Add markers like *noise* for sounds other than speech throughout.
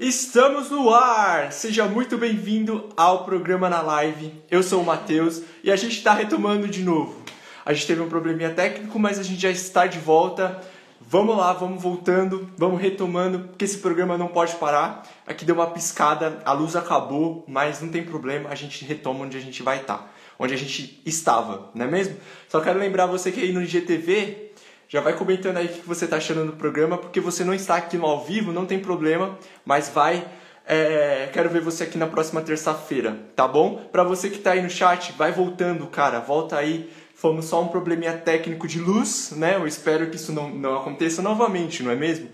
Estamos no ar! Seja muito bem-vindo ao programa na live. Eu sou o Matheus e a gente está retomando de novo. A gente teve um probleminha técnico, mas a gente já está de volta. Vamos lá, vamos voltando, vamos retomando, porque esse programa não pode parar. Aqui deu uma piscada, a luz acabou, mas não tem problema, a gente retoma onde a gente vai estar, onde a gente estava, não é mesmo? Só quero lembrar você que aí no IGTV já vai comentando aí o que você está achando do programa, porque você não está aqui no ao vivo, não tem problema, mas vai. É, quero ver você aqui na próxima terça-feira, tá bom? Para você que está aí no chat, vai voltando, cara, volta aí. Fomos só um probleminha técnico de luz, né? Eu espero que isso não, não aconteça novamente, não é mesmo?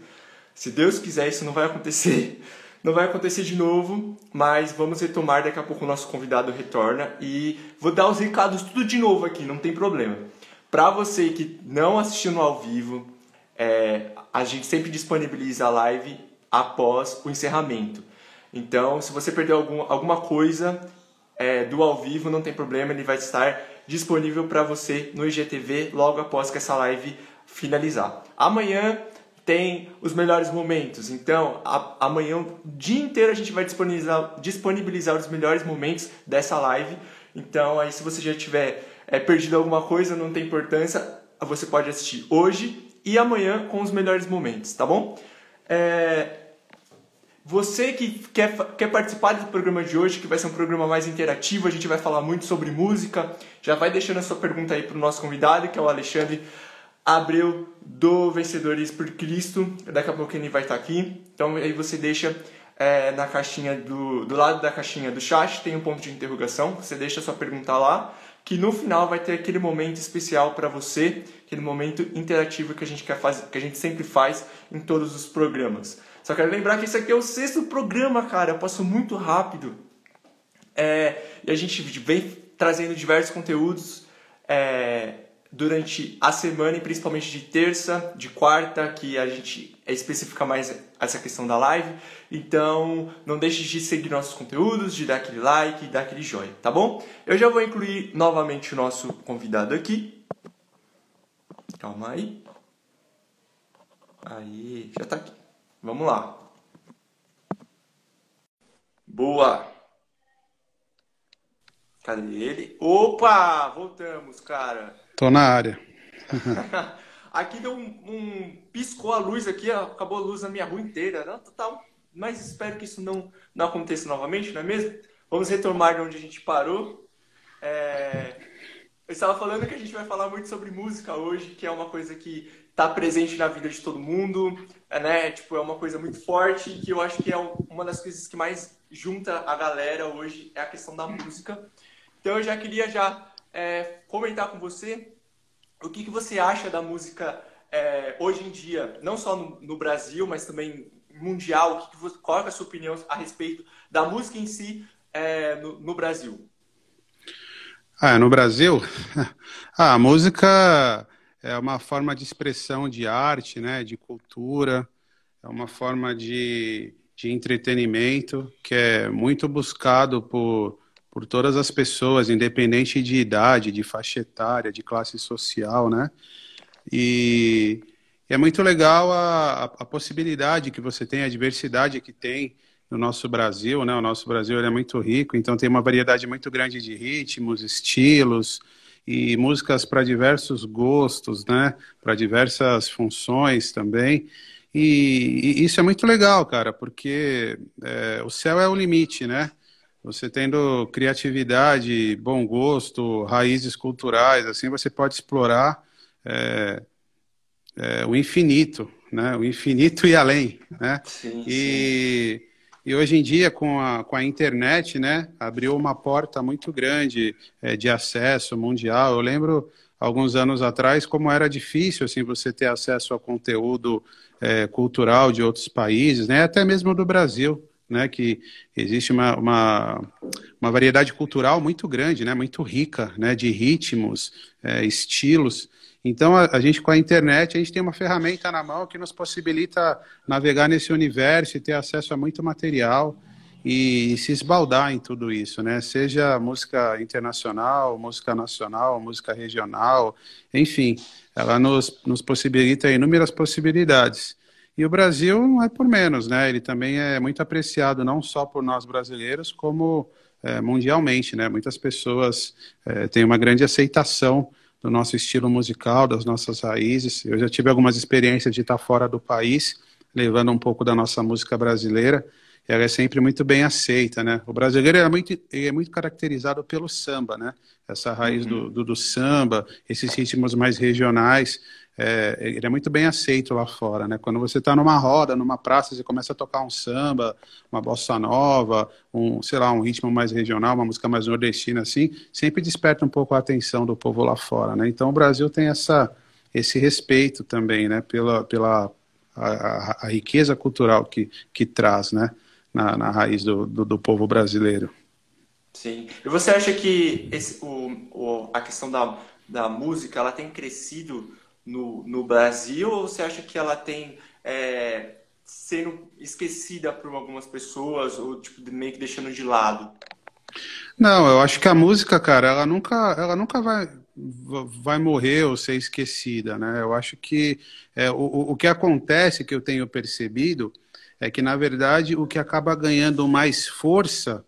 Se Deus quiser, isso não vai acontecer. *laughs* Não vai acontecer de novo, mas vamos retomar. Daqui a pouco o nosso convidado retorna e vou dar os recados tudo de novo aqui, não tem problema. Para você que não assistiu no ao vivo, é, a gente sempre disponibiliza a live após o encerramento. Então, se você perdeu algum, alguma coisa é, do ao vivo, não tem problema, ele vai estar disponível para você no IGTV logo após que essa live finalizar. Amanhã tem os melhores momentos, então a, amanhã o dia inteiro a gente vai disponibilizar, disponibilizar os melhores momentos dessa live. Então, aí se você já tiver é, perdido alguma coisa, não tem importância, você pode assistir hoje e amanhã com os melhores momentos, tá bom? É, você que quer, quer participar do programa de hoje, que vai ser um programa mais interativo, a gente vai falar muito sobre música, já vai deixando a sua pergunta aí para o nosso convidado, que é o Alexandre Abreu, do Vencedores por Cristo. Daqui a pouco ele vai estar aqui. Então aí você deixa é, na caixinha do, do lado da caixinha do chat, tem um ponto de interrogação, você deixa a sua pergunta lá que no final vai ter aquele momento especial para você, aquele momento interativo que a gente quer fazer, que a gente sempre faz em todos os programas. Só quero lembrar que esse aqui é o sexto programa, cara. Eu passo muito rápido. É, e a gente vem trazendo diversos conteúdos é, durante a semana, e principalmente de terça, de quarta, que a gente especifica mais essa questão da live. Então, não deixe de seguir nossos conteúdos, de dar aquele like, dar aquele joinha, tá bom? Eu já vou incluir novamente o nosso convidado aqui. Calma aí. Aí, já tá aqui. Vamos lá. Boa! Cadê ele? Opa! Voltamos, cara. Tô na área. *laughs* aqui deu um, um, piscou a luz aqui, acabou a luz na minha rua inteira. Não, total mas espero que isso não, não aconteça novamente, não é mesmo? Vamos retomar de onde a gente parou. É... Eu estava falando que a gente vai falar muito sobre música hoje, que é uma coisa que está presente na vida de todo mundo, é, né? Tipo, é uma coisa muito forte que eu acho que é uma das coisas que mais junta a galera hoje é a questão da música. Então eu já queria já é, comentar com você o que, que você acha da música é, hoje em dia, não só no, no Brasil, mas também mundial, que que você, qual é a sua opinião a respeito da música em si é, no, no, Brasil? Ah, no Brasil, *laughs* ah, a música é uma forma de expressão de arte, né, de cultura, é uma forma de, de entretenimento que é muito buscado por, por todas as pessoas, independente de idade, de faixa etária, de classe social, né? E é muito legal a, a, possibilidade que você tem, a diversidade que tem no nosso Brasil, né? O nosso Brasil é muito rico, então tem uma variedade muito grande de ritmos, estilos e músicas para diversos gostos, né? Para diversas funções também. E, e, isso é muito legal, cara, porque é, o céu é o limite, né? Você tendo criatividade, bom gosto, raízes culturais, assim, você pode explorar é, é, o infinito, né? O infinito e além, né? Sim, e, sim. e hoje em dia com a, com a internet, né? Abriu uma porta muito grande é, de acesso mundial. Eu lembro alguns anos atrás como era difícil assim você ter acesso a conteúdo é, cultural de outros países, né? Até mesmo do Brasil. Né, que existe uma, uma, uma, variedade cultural muito grande, né, muito rica, né, de ritmos, é, estilos, então, a, a, gente com a internet, a gente tem uma ferramenta na mão que nos possibilita navegar nesse universo e ter acesso a muito material e, e se esbaldar em tudo isso, né? Seja música internacional, música nacional, música regional, enfim, ela nos, nos possibilita inúmeras possibilidades. E o Brasil não é por menos, né? Ele também é muito apreciado não só por nós brasileiros, como é, mundialmente, né? Muitas pessoas é, têm uma grande aceitação do nosso estilo musical, das nossas raízes. Eu já tive algumas experiências de estar fora do país, levando um pouco da nossa música brasileira ela é sempre muito bem aceita, né? O brasileiro é muito, é muito caracterizado pelo samba, né? Essa raiz uhum. do, do, do, samba, esses ritmos mais regionais, é, ele é muito bem aceito lá fora, né? Quando você está numa roda, numa praça, você começa a tocar um samba, uma bossa nova, um, sei lá, um ritmo mais regional, uma música mais nordestina, assim, sempre desperta um pouco a atenção do povo lá fora, né? Então o Brasil tem essa, esse respeito também, né? Pela, pela a, a, a riqueza cultural que, que traz, né? na, na raiz do, do, do, povo brasileiro. Sim. E você acha que esse, o, o, a questão da, da música ela tem crescido no, no Brasil ou você acha que ela tem é, sendo esquecida por algumas pessoas ou tipo, meio que deixando de lado? Não, eu acho que a música, cara, ela nunca, ela nunca vai, vai morrer ou ser esquecida, né? Eu acho que é, o, o que acontece, que eu tenho percebido, é que, na verdade, o que acaba ganhando mais força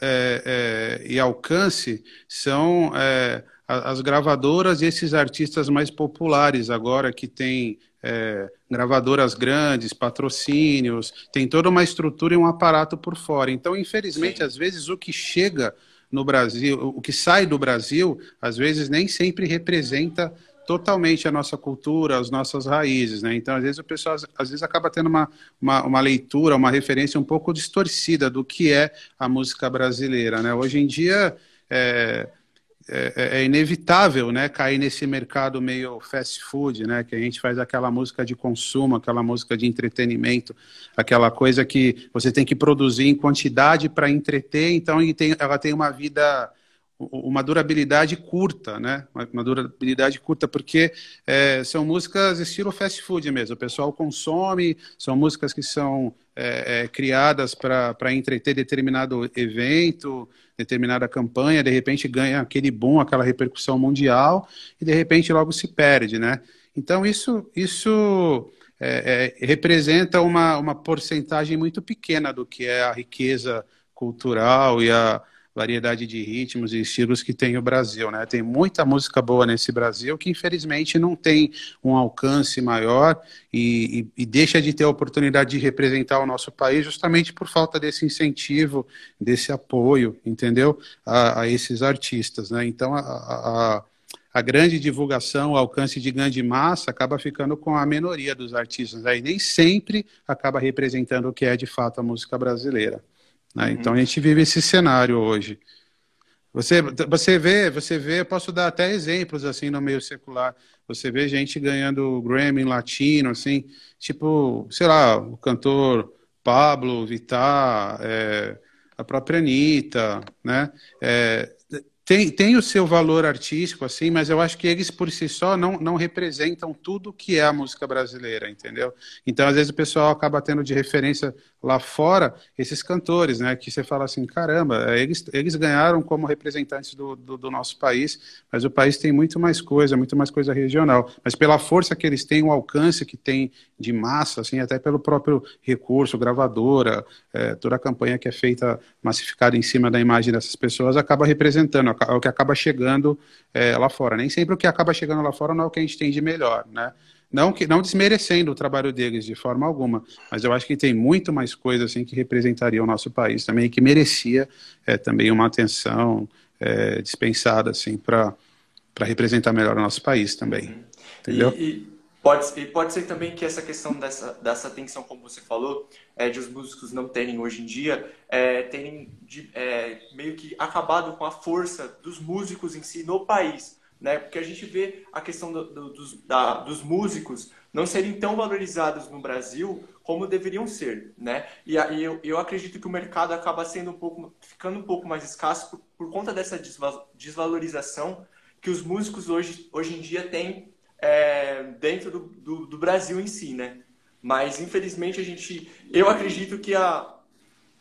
é, é, e alcance são é, as gravadoras e esses artistas mais populares agora que têm é, gravadoras grandes, patrocínios, tem toda uma estrutura e um aparato por fora. Então, infelizmente, Sim. às vezes o que chega no Brasil, o que sai do Brasil, às vezes nem sempre representa totalmente a nossa cultura, as nossas raízes, né? Então, às vezes o pessoal às vezes acaba tendo uma, uma, uma, leitura, uma referência um pouco distorcida do que é a música brasileira, né? Hoje em dia é, é, é, inevitável, né, cair nesse mercado meio fast food, né? Que a gente faz aquela música de consumo, aquela música de entretenimento, aquela coisa que você tem que produzir em quantidade para entreter, então ela tem uma vida uma durabilidade curta, né? Uma, durabilidade curta, porque é, são músicas estilo fast food mesmo. O pessoal consome, são músicas que são é, é, criadas para entreter determinado evento, determinada campanha, de repente ganha aquele boom, aquela repercussão mundial, e de repente logo se perde, né? Então isso, isso é, é, representa uma, uma porcentagem muito pequena do que é a riqueza cultural e a variedade de ritmos e estilos que tem o Brasil, né? Tem muita música boa nesse Brasil que infelizmente não tem um alcance maior e, e, e, deixa de ter a oportunidade de representar o nosso país justamente por falta desse incentivo, desse apoio, entendeu? A, a esses artistas, né? Então a, a, a grande divulgação, o alcance de grande massa acaba ficando com a minoria dos artistas, aí nem sempre acaba representando o que é de fato a música brasileira. Né? Uhum. Então a gente vive esse cenário hoje. Você, você vê, você vê, posso dar até exemplos assim no meio secular. Você vê gente ganhando Grammy latino, assim, tipo, sei lá, o cantor Pablo Vittar, é, a própria Anitta, né? É, tem, tem o seu valor artístico, assim, mas eu acho que eles por si só não, não representam tudo que é a música brasileira, entendeu? Então, às vezes, o pessoal acaba tendo de referência lá fora esses cantores, né? Que você fala assim, caramba, eles, eles ganharam como representantes do, do, do nosso país, mas o país tem muito mais coisa, muito mais coisa regional. Mas pela força que eles têm, o alcance que tem de massa, assim, até pelo próprio recurso, gravadora, é, toda a campanha que é feita massificada em cima da imagem dessas pessoas, acaba representando é o que acaba chegando é, lá fora. Nem sempre o que acaba chegando lá fora não é o que a gente tem de melhor, né? Não, que, não desmerecendo o trabalho deles de forma alguma, mas eu acho que tem muito mais coisas assim, que representaria o nosso país também, que merecia é, também uma atenção é, dispensada assim, para representar melhor o nosso país também. Uhum. Entendeu? E, e Pode, e pode ser também que essa questão dessa, dessa atenção, como você falou, é, de os músicos não terem hoje em dia, é, terem de, é, meio que acabado com a força dos músicos em si no país. Né? Porque a gente vê a questão do, do, dos, da, dos músicos não serem tão valorizados no Brasil como deveriam ser. Né? E, e eu, eu acredito que o mercado acaba sendo um pouco, ficando um pouco mais escasso por, por conta dessa desvalorização que os músicos hoje, hoje em dia têm é, dentro do, do, do, Brasil em si, né? Mas infelizmente a gente, eu acredito que a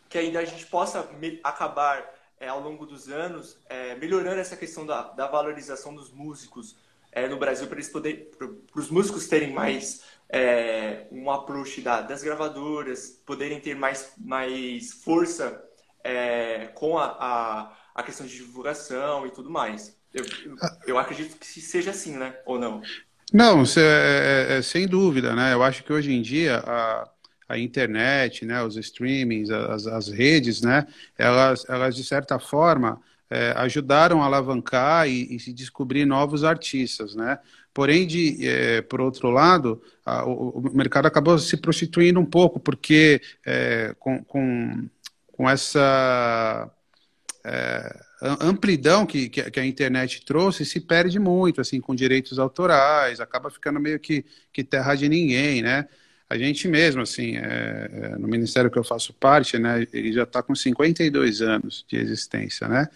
que ainda a gente possa me, acabar é, ao longo dos anos é, melhorando essa questão da, da valorização dos músicos é, no Brasil para eles para os músicos terem mais é, um approach da, das gravadoras poderem ter mais, mais força é, com a, a, a, questão de divulgação e tudo mais. Eu, eu acredito que seja assim, né? Ou não? Não, é, é, é, sem dúvida, né? Eu acho que hoje em dia a, a internet, né, os streamings, as, as redes, né, elas, elas de certa forma é, ajudaram a alavancar e, e se descobrir novos artistas, né? Porém, de, é, por outro lado, a, o, o, mercado acabou se prostituindo um pouco, porque é, com, com, com, essa é, amplidão que, que, a internet trouxe, se perde muito, assim, com direitos autorais, acaba ficando meio que, que terra de ninguém, né? A gente mesmo, assim, é, é no ministério que eu faço parte, né, ele já está com 52 anos de existência, né?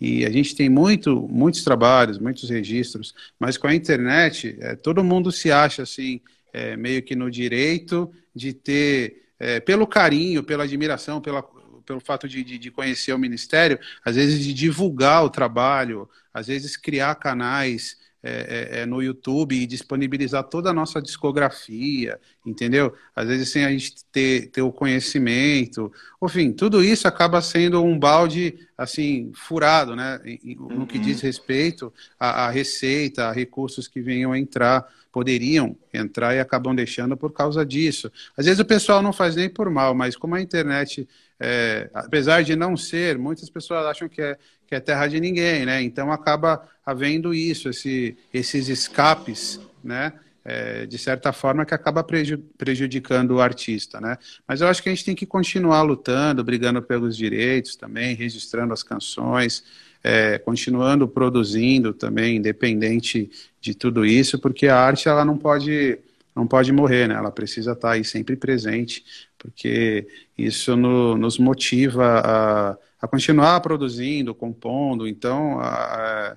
E a gente tem muito, muitos trabalhos, muitos registros, mas com a internet, é, todo mundo se acha assim, é, meio que no direito de ter, é, pelo carinho, pela admiração, pela, pelo fato de, de, de, conhecer o Ministério, às vezes de divulgar o trabalho, às vezes criar canais é, é, é, no YouTube e disponibilizar toda a nossa discografia, entendeu? Às vezes sem a gente ter, ter o conhecimento. Enfim, tudo isso acaba sendo um balde, assim, furado, né? No que diz uhum. respeito à, à receita, a recursos que venham a entrar poderiam entrar e acabam deixando por causa disso. Às vezes o pessoal não faz nem por mal, mas como a internet, é, apesar de não ser, muitas pessoas acham que é, que é terra de ninguém, né? Então acaba havendo isso, esse, esses escapes, né? É, de certa forma que acaba prejudicando o artista, né? Mas eu acho que a gente tem que continuar lutando, brigando pelos direitos também, registrando as canções, é, continuando produzindo também, independente de tudo isso, porque a arte ela não pode não pode morrer, né? Ela precisa estar aí sempre presente, porque isso no, nos motiva a, a, continuar produzindo, compondo. Então, a,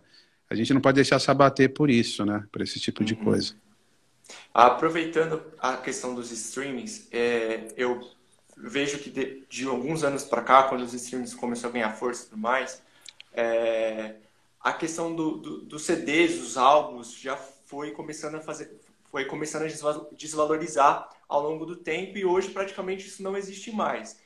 a, gente não pode deixar se abater por isso, né? Por esse tipo de uhum. coisa. Aproveitando a questão dos streamings, é, eu vejo que de, de alguns anos para cá, quando os streamings começaram a ganhar força e tudo mais, é, a questão do, do, dos CDs, dos álbuns, já foi começando a fazer, foi começando a desvalorizar ao longo do tempo e hoje praticamente isso não existe mais.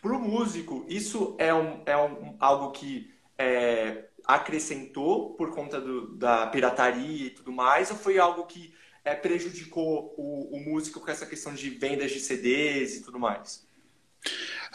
Para o músico, isso é, um, é um, algo que é, acrescentou por conta do, da pirataria e tudo mais, ou foi algo que é, prejudicou o, o músico com essa questão de vendas de CDs e tudo mais?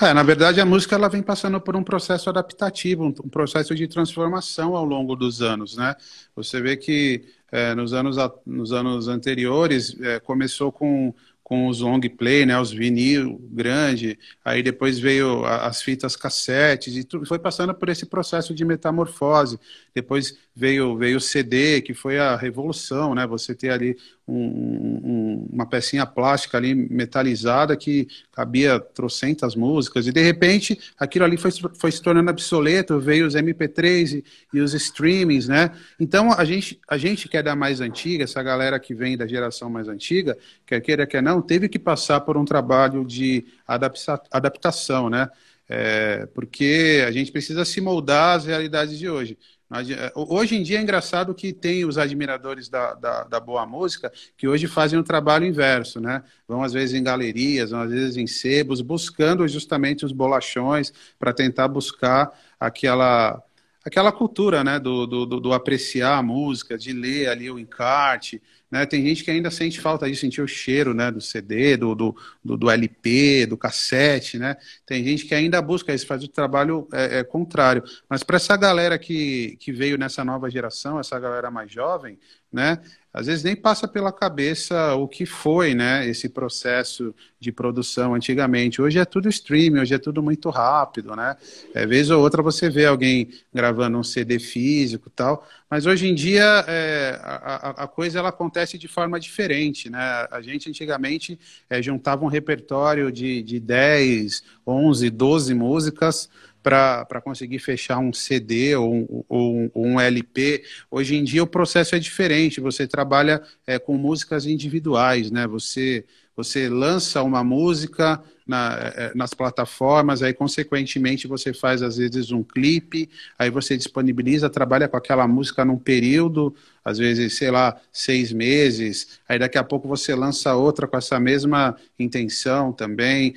É, na verdade, a música ela vem passando por um processo adaptativo, um, processo de transformação ao longo dos anos, né? Você vê que é, nos, anos, nos anos anteriores é, começou com com os long play, né, os vinil grande, aí depois veio as fitas cassetes e tudo, foi passando por esse processo de metamorfose. Depois veio veio o CD, que foi a revolução, né? Você ter ali um, um, uma pecinha plástica ali metalizada que cabia trocentas músicas e de repente aquilo ali foi, foi se tornando obsoleto, veio os MP3 e, e os streamings, né? Então a gente a gente que é da mais antiga, essa galera que vem da geração mais antiga, quer queira quer não, teve que passar por um trabalho de adapta adaptação, né? É, porque a gente precisa se moldar às realidades de hoje. É, hoje em dia é engraçado que tem os admiradores da, da, da, boa música que hoje fazem o trabalho inverso, né? Vão às vezes em galerias, vão às vezes em sebos, buscando justamente os bolachões para tentar buscar aquela aquela cultura, né, do, do, do, apreciar a música, de ler ali o encarte, né, tem gente que ainda sente falta de sentir o cheiro, né, do CD, do, do, do, LP, do cassete, né, tem gente que ainda busca isso, faz o trabalho é, é contrário, mas para essa galera que, que veio nessa nova geração, essa galera mais jovem, né, às vezes nem passa pela cabeça o que foi, né, esse processo de produção antigamente. Hoje é tudo streaming, hoje é tudo muito rápido, né? É, vez ou outra você vê alguém gravando um CD físico tal, mas hoje em dia é, a, a, coisa ela acontece de forma diferente, né? A gente antigamente é, juntava um repertório de, de 10, 11, 12 músicas para conseguir fechar um CD ou um, ou um, LP. Hoje em dia o processo é diferente, você trabalha é, com músicas individuais, né? Você, Você lança uma música na, é, nas plataformas, aí consequentemente você faz às vezes um clipe, aí você disponibiliza, trabalha com aquela música num período, às vezes, sei lá, seis meses, aí daqui a pouco você lança outra com essa mesma intenção também,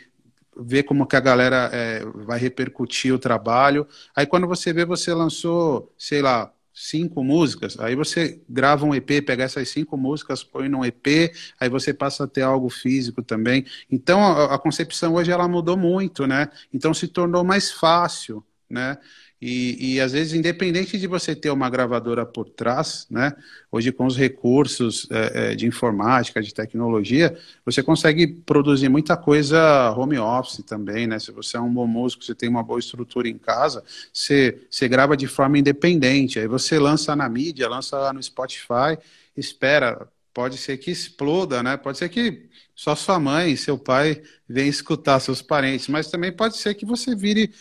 ver como que a galera é, vai repercutir o trabalho. Aí quando você vê, você lançou, sei lá, cinco músicas, aí você grava um EP, pega essas cinco músicas, põe num EP, aí você passa a ter algo físico também. Então a, a concepção hoje ela mudou muito, né? Então se tornou mais fácil, né? E, e, às vezes, independente de você ter uma gravadora por trás, né, hoje com os recursos é, é, de informática, de tecnologia, você consegue produzir muita coisa home office também, né? Se você é um bom músico, você tem uma boa estrutura em casa, você, você grava de forma independente, aí você lança na mídia, lança lá no Spotify, espera, pode ser que exploda, né? Pode ser que só sua mãe seu pai venham escutar seus parentes, mas também pode ser que você vire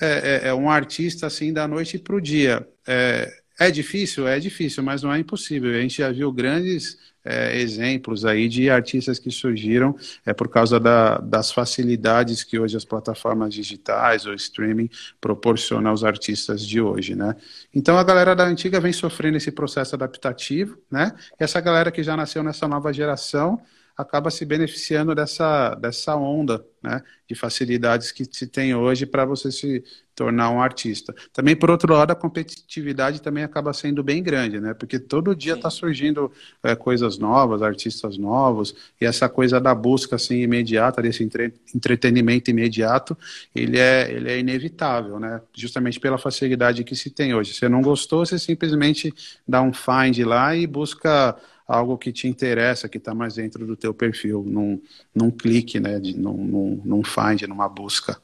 é, é, é um artista assim da noite para o dia. É, é difícil? É difícil, mas não é impossível. A gente já viu grandes é, exemplos aí de artistas que surgiram é, por causa da, das facilidades que hoje as plataformas digitais ou streaming proporcionam aos artistas de hoje, né? Então a galera da antiga vem sofrendo esse processo adaptativo, né? E essa galera que já nasceu nessa nova geração acaba se beneficiando dessa, dessa onda né, de facilidades que se tem hoje para você se tornar um artista. Também, por outro lado, a competitividade também acaba sendo bem grande, né? Porque todo dia está surgindo é, coisas novas, artistas novos, e essa coisa da busca assim imediata, desse entre, entretenimento imediato, ele é, ele é inevitável, né? Justamente pela facilidade que se tem hoje. Você não gostou, você simplesmente dá um find lá e busca algo que te interessa, que está mais dentro do teu perfil, num, num clique, né, de, num, num, num find, numa busca.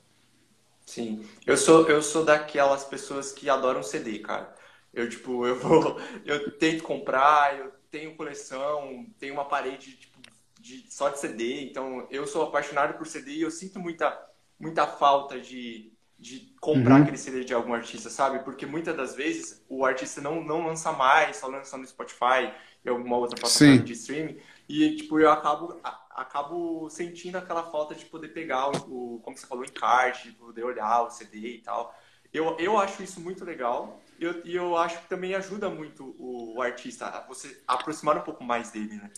Sim, eu sou, eu sou daquelas pessoas que adoram CD, cara. Eu, tipo, eu vou, *laughs* eu tento comprar, eu tenho coleção, tenho uma parede, tipo, de, só de CD, então eu sou apaixonado por CD e eu sinto muita, muita falta de, de comprar uhum. aquele CD de algum artista, sabe? Porque muitas das vezes o artista não, não lança mais, só lança no Spotify, em alguma outra plataforma de streaming. E, tipo, eu acabo, acabo sentindo aquela falta de poder pegar o, o como você falou, o encarte, poder olhar o CD e tal. Eu, eu acho isso muito legal e eu, eu acho que também ajuda muito o, o artista a você aproximar um pouco mais dele, né?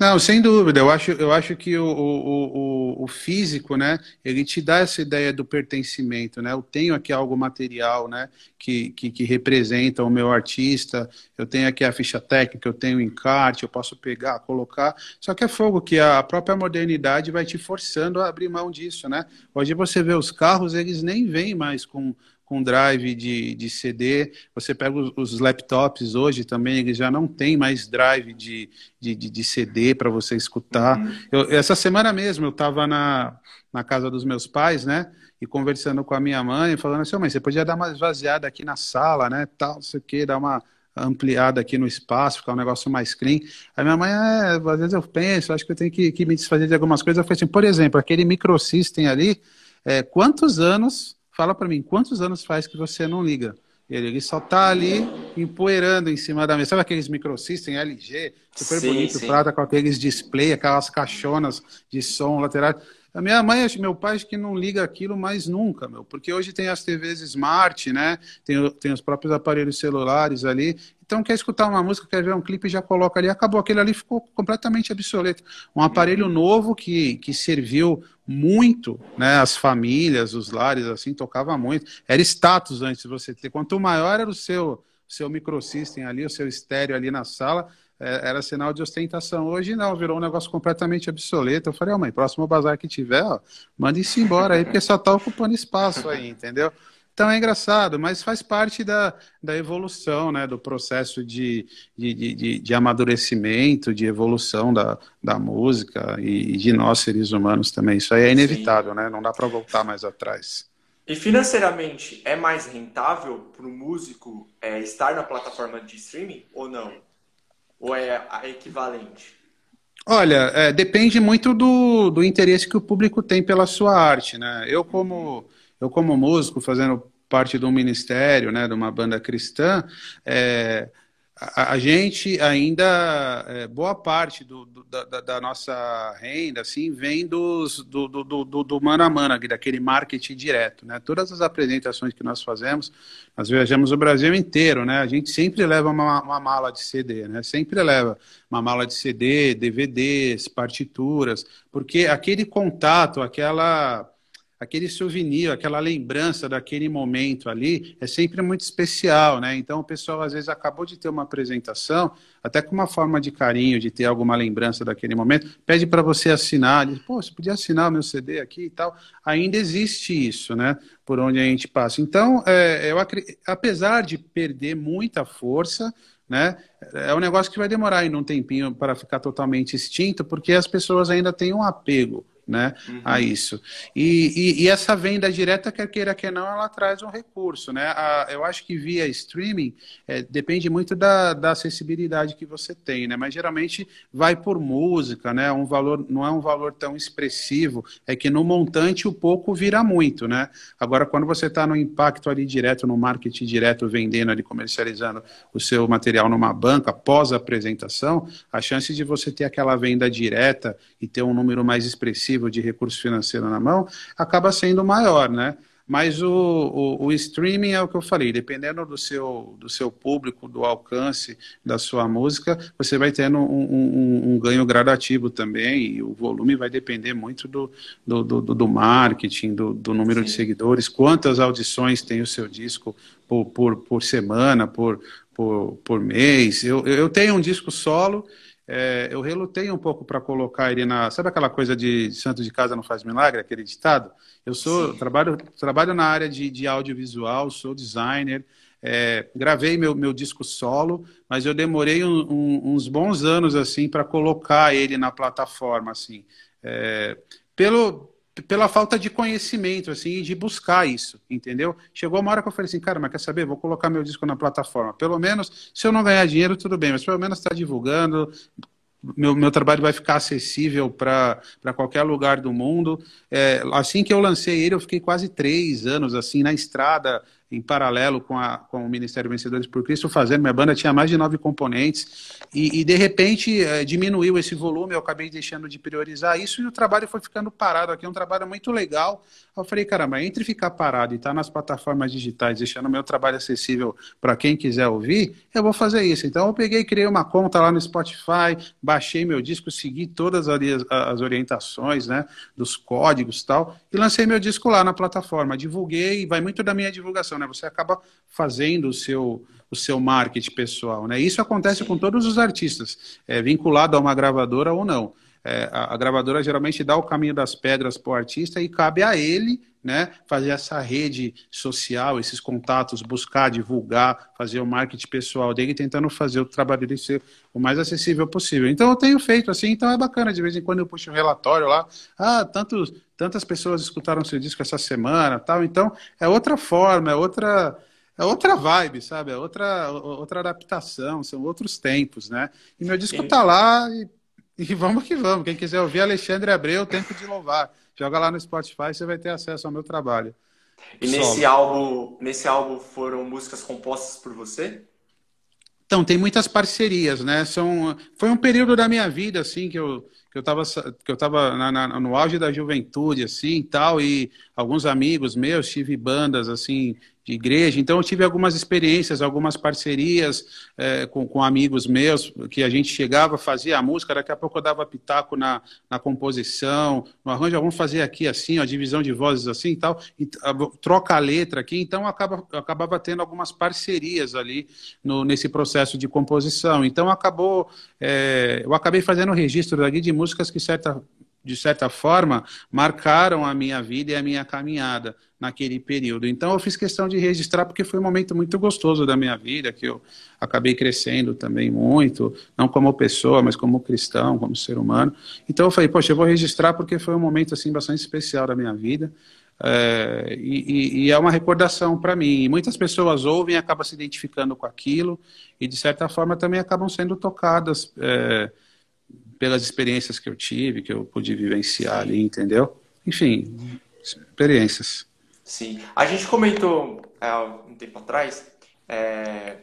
Não, sem dúvida. Eu acho, eu acho que o, o, o, o, físico, né, ele te dá essa ideia do pertencimento, né? Eu tenho aqui algo material, né, que, que, que representa o meu artista. Eu tenho aqui a ficha técnica, eu tenho o encarte, eu posso pegar, colocar. Só que é fogo que a própria modernidade vai te forçando a abrir mão disso, né? Hoje você vê os carros, eles nem vêm mais com com drive de, de CD. Você pega os, os, laptops hoje também, eles já não tem mais drive de, de, de, de CD para você escutar. Uhum. Eu, essa semana mesmo eu estava na, na casa dos meus pais, né? E conversando com a minha mãe, falando assim, oh, mãe, você podia dar uma esvaziada aqui na sala, né? Tal, não sei o quê, dar uma ampliada aqui no espaço, ficar um negócio mais clean. A minha mãe, é, às vezes eu penso, acho que eu tenho que, que me desfazer de algumas coisas. Eu falei assim, por exemplo, aquele microsystem ali, é, quantos anos fala para mim, quantos anos faz que você não liga? Ele, ele só tá ali empoeirando em cima da mesa. Sabe aqueles microsystem LG, super sim, bonito, sim. prata com aqueles display, aquelas caixonas de som lateral. A minha mãe, meu pai, acho que não liga aquilo mais nunca, meu, porque hoje tem as TVs smart, né? Tem, tem os próprios aparelhos celulares ali. Então, quer escutar uma música, quer ver um clipe, já coloca ali. Acabou, aquele ali ficou completamente obsoleto. Um aparelho novo que, que serviu muito, né? As famílias, os lares, assim, tocava muito. Era status antes de você ter. Quanto maior era o seu, seu microsystem ali, o seu estéreo ali na sala, é, era sinal de ostentação. Hoje não, virou um negócio completamente obsoleto. Eu falei, oh, mãe, próximo bazar que tiver, ó, manda isso embora aí, porque só tá ocupando espaço aí, entendeu? Então é engraçado, mas faz parte da, da evolução, né, do processo de, de, de, de amadurecimento, de evolução da, da música e de nós seres humanos também. Isso aí é inevitável, Sim. né? Não dá para voltar mais atrás. E financeiramente é mais rentável para o músico é, estar na plataforma de streaming ou não? Ou é equivalente? Olha, é, depende muito do, do interesse que o público tem pela sua arte, né? Eu como eu como músico fazendo parte de um ministério, né, de uma banda cristã, é, a, a gente ainda, é, boa parte do, do, da, da, nossa renda, assim, vem dos, do, do, do, do mano a mano, daquele marketing direto, né? Todas as apresentações que nós fazemos, nós viajamos o Brasil inteiro, né? A gente sempre leva uma, uma mala de CD, né? Sempre leva uma mala de CD, DVDs, partituras, porque aquele contato, aquela aquele souvenir, aquela lembrança daquele momento ali é sempre muito especial, né? Então o pessoal às vezes acabou de ter uma apresentação, até com uma forma de carinho, de ter alguma lembrança daquele momento, pede para você assinar, diz, pô, você podia assinar o meu CD aqui e tal. Ainda existe isso, né? Por onde a gente passa. Então, é, eu, apesar de perder muita força, né? É um negócio que vai demorar ainda um tempinho para ficar totalmente extinto, porque as pessoas ainda têm um apego né, uhum. a isso. E, e, e, essa venda direta, quer queira que não, ela traz um recurso, né? A, eu acho que via streaming é, depende muito da, da acessibilidade que você tem, né? Mas geralmente vai por música, né? Um valor não é um valor tão expressivo, é que no montante o pouco vira muito, né? Agora quando você está no impacto ali direto, no marketing direto, vendendo ali, comercializando o seu material numa banca pós apresentação, a chance de você ter aquela venda direta e ter um número mais expressivo de recurso financeiro na mão, acaba sendo maior, né? Mas o, o, o, streaming é o que eu falei, dependendo do seu, do seu público, do alcance da sua música, você vai tendo um, um, um ganho gradativo também, e o volume vai depender muito do, do, do, do marketing, do, do número Sim. de seguidores, quantas audições tem o seu disco por, por, por semana, por, por, por mês. Eu, eu tenho um disco solo é, eu relutei um pouco para colocar ele na. Sabe aquela coisa de santo de casa não faz milagre, aquele ditado? Eu sou trabalho, trabalho na área de, de audiovisual, sou designer, é, gravei meu, meu disco solo, mas eu demorei um, um, uns bons anos assim para colocar ele na plataforma, assim, é, pelo pela falta de conhecimento, assim, de buscar isso, entendeu? Chegou uma hora que eu falei assim, cara, mas quer saber? Vou colocar meu disco na plataforma. Pelo menos, se eu não ganhar dinheiro, tudo bem, mas pelo menos está divulgando, meu, meu trabalho vai ficar acessível para qualquer lugar do mundo. É, assim que eu lancei ele, eu fiquei quase três anos assim na estrada, em paralelo com, a, com o Ministério Vencedores por Cristo, fazendo. Minha banda tinha mais de nove componentes e, e de repente é, diminuiu esse volume. Eu acabei deixando de priorizar isso e o trabalho foi ficando parado aqui. É um trabalho muito legal. Eu falei, caramba, entre ficar parado e estar tá nas plataformas digitais, deixando o meu trabalho acessível para quem quiser ouvir, eu vou fazer isso. Então eu peguei, criei uma conta lá no Spotify, baixei meu disco, segui todas as, as orientações, né, dos códigos e tal, e lancei meu disco lá na plataforma. Divulguei, vai muito da minha divulgação né? Você acaba fazendo o seu o seu marketing pessoal, né? Isso acontece com todos os artistas, é, vinculado a uma gravadora ou não. É, a, a, gravadora geralmente dá o caminho das pedras para o artista e cabe a ele né, fazer essa rede social, esses contatos, buscar, divulgar, fazer o marketing pessoal dele, tentando fazer o trabalho dele ser o mais acessível possível. Então eu tenho feito assim, então é bacana, de vez em quando eu puxo um relatório lá, ah, tantos, tantas pessoas escutaram seu disco essa semana, tal, então é outra forma, é outra é outra vibe, sabe? É outra, outra adaptação, são outros tempos, né? E meu disco tá lá e e vamos que vamos. Quem quiser ouvir Alexandre Abreu, Tempo de Louvar. Joga lá no Spotify, você vai ter acesso ao meu trabalho. E nesse álbum, nesse álbum foram músicas compostas por você? Então, tem muitas parcerias, né? São, foi um período da minha vida, assim, que eu, que eu estava que eu tava na, na, no auge da juventude, assim, tal, e alguns amigos meus, tive bandas, assim, de igreja. Então, eu tive algumas experiências, algumas parcerias é, com, com, amigos meus, que a gente chegava, fazia a música, daqui a pouco eu dava pitaco na, na composição, no arranjo, vamos fazer aqui assim, a divisão de vozes assim e tal, e, troca a letra aqui. Então, acaba, acabava tendo algumas parcerias ali no, nesse processo de composição. Então, acabou, é, eu acabei fazendo registro aqui de músicas que certa de certa forma, marcaram a minha vida e a minha caminhada naquele período. Então, eu fiz questão de registrar porque foi um momento muito gostoso da minha vida, que eu acabei crescendo também muito, não como pessoa, mas como cristão, como ser humano. Então, eu falei, poxa, eu vou registrar porque foi um momento assim bastante especial da minha vida. É, e, e, é uma recordação para mim. E muitas pessoas ouvem acabam se identificando com aquilo e, de certa forma, também acabam sendo tocadas. É, pelas experiências que eu tive, que eu pude vivenciar ali, entendeu? Enfim, experiências. Sim. A gente comentou há um tempo atrás é,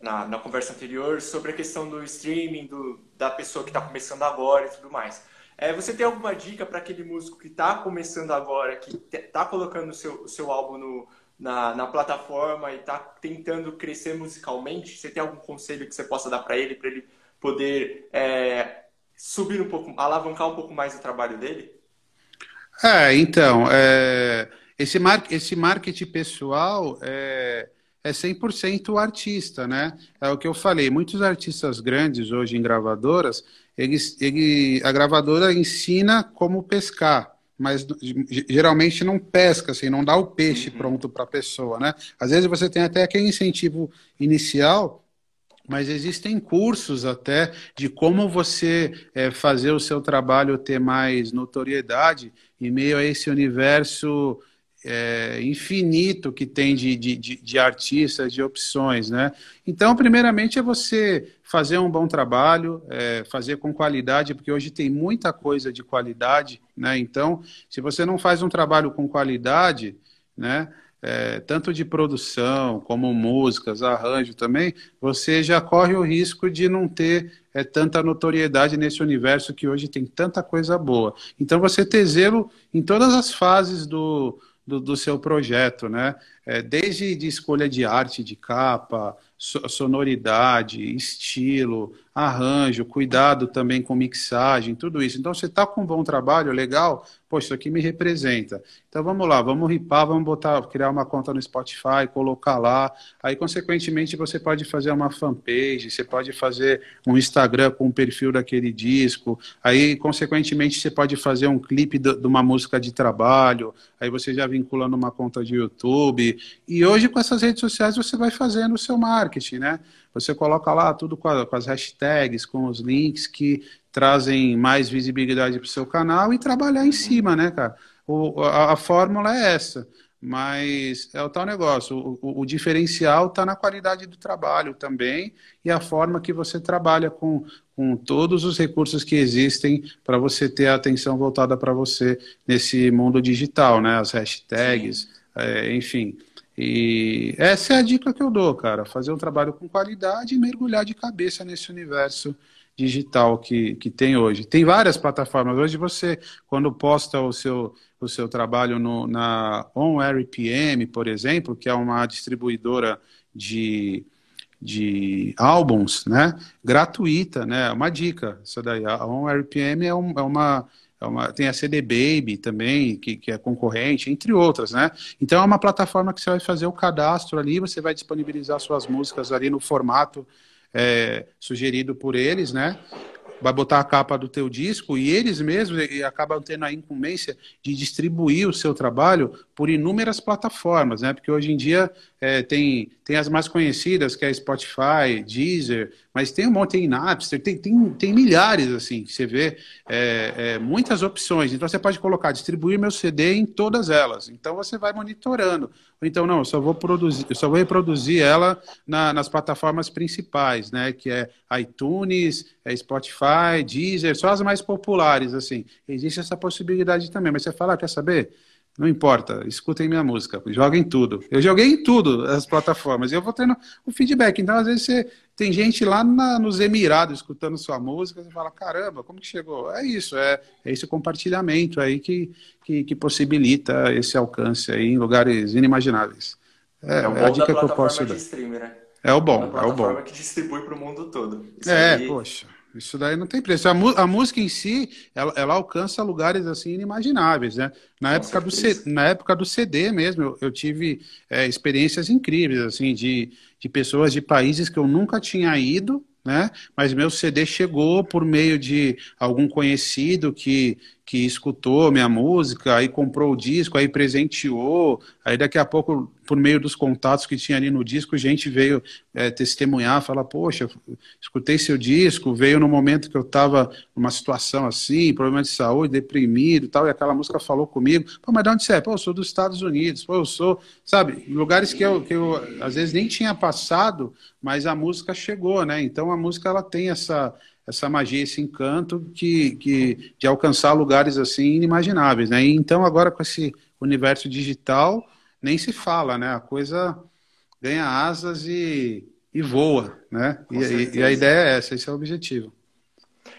na, na conversa anterior sobre a questão do streaming, do, da pessoa que está começando agora e tudo mais. É, você tem alguma dica para aquele músico que está começando agora, que está colocando o seu, seu álbum no, na, na plataforma e está tentando crescer musicalmente? Você tem algum conselho que você possa dar para ele, para ele poder é, subir um pouco, alavancar um pouco mais o trabalho dele? É, então, é, esse, mar, esse marketing pessoal é, é 100% artista, né? É o que eu falei, muitos artistas grandes hoje em gravadoras, eles, ele, a gravadora ensina como pescar, mas geralmente não pesca, assim, não dá o peixe uhum. pronto para a pessoa, né? Às vezes você tem até aquele incentivo inicial, mas existem cursos até de como você é, fazer o seu trabalho ter mais notoriedade em meio a esse universo é, infinito que tem de, de, de, artistas, de opções, né? Então, primeiramente é você fazer um bom trabalho, é, fazer com qualidade, porque hoje tem muita coisa de qualidade, né? Então, se você não faz um trabalho com qualidade, né? É, tanto de produção como músicas, arranjo também, você já corre o risco de não ter é, tanta notoriedade nesse universo que hoje tem tanta coisa boa. Então, você ter zelo em todas as fases do, do, do seu projeto, né? É, desde de escolha de arte, de capa, sonoridade, estilo, arranjo, cuidado também com mixagem, tudo isso. Então, você está com um bom trabalho, legal, pô, isso aqui me representa. Então, vamos lá, vamos ripar, vamos botar, criar uma conta no Spotify, colocar lá. Aí, consequentemente, você pode fazer uma fanpage, você pode fazer um Instagram com o perfil daquele disco. Aí, consequentemente, você pode fazer um clipe de uma música de trabalho. Aí, você já vincula numa conta de YouTube. E hoje, com essas redes sociais, você vai fazendo o seu marketing, né? Você coloca lá tudo com, a, com as hashtags, com os links que trazem mais visibilidade para o seu canal e trabalhar em cima, né, cara? O, a, a fórmula é essa mas é o tal negócio. O, o, o diferencial está na qualidade do trabalho também e a forma que você trabalha com, com todos os recursos que existem para você ter a atenção voltada para você nesse mundo digital, né? As hashtags, é, enfim. E essa é a dica que eu dou, cara. Fazer um trabalho com qualidade e mergulhar de cabeça nesse universo digital que, que tem hoje. Tem várias plataformas. Hoje você, quando posta o seu, o seu trabalho no, na OnRPM, por exemplo, que é uma distribuidora de, de álbuns, né? Gratuita, né? Uma dica, isso daí. A OnRPM é, um, é uma é uma, tem a CD Baby também, que, que é concorrente, entre outras, né? Então é uma plataforma que você vai fazer o cadastro ali, você vai disponibilizar suas músicas ali no formato é, sugerido por eles, né? vai botar a capa do teu disco e eles mesmos acabam tendo a incumbência de distribuir o seu trabalho por inúmeras plataformas, né? Porque hoje em dia é, tem, tem as mais conhecidas, que é Spotify, Deezer, mas tem um monte, tem Napster, tem, tem, tem milhares, assim, que você vê é, é, muitas opções. Então você pode colocar, distribuir meu CD em todas elas. Então você vai monitorando. Então, não, eu só vou produzir, eu só vou reproduzir ela na, nas plataformas principais, né? Que é iTunes, é Spotify, Deezer, só as mais populares, assim. Existe essa possibilidade também, mas você fala, ah, quer saber? Não importa, escutem minha música, joguem tudo. Eu joguei em tudo as plataformas e eu vou tendo o feedback. Então, às vezes, você tem gente lá na, nos Emirados escutando sua música, você fala, caramba, como que chegou? É isso, é, é esse compartilhamento aí que, que, que possibilita esse alcance aí em lugares inimagináveis. É, é, é a dica que eu posso dar. Streamer, né? É o bom, é, é o bom. que distribui para o mundo todo. Isso é, aí... poxa. Isso daí não tem preço. A, a música em si, ela, ela, alcança lugares assim inimagináveis, né? Na época, do, na época do CD mesmo, eu, eu tive é, experiências incríveis, assim, de, de pessoas de países que eu nunca tinha ido, né? Mas meu CD chegou por meio de algum conhecido que, que escutou minha música, aí comprou o disco, aí presenteou, aí daqui a pouco, por meio dos contatos que tinha ali no disco, gente veio é, testemunhar, falar, poxa, escutei seu disco, veio no momento que eu estava numa situação assim, problema de saúde, deprimido e tal, e aquela música falou comigo, pô, mas de onde você é? Pô, eu sou dos Estados Unidos, pô, eu sou, sabe, lugares que eu, que eu às vezes nem tinha passado, mas a música chegou, né? Então a música ela tem essa essa magia, esse encanto que, que de alcançar lugares assim inimagináveis, né? E então agora com esse universo digital nem se fala, né? A coisa ganha asas e, e voa, né? E, e, a ideia é essa, esse é o objetivo.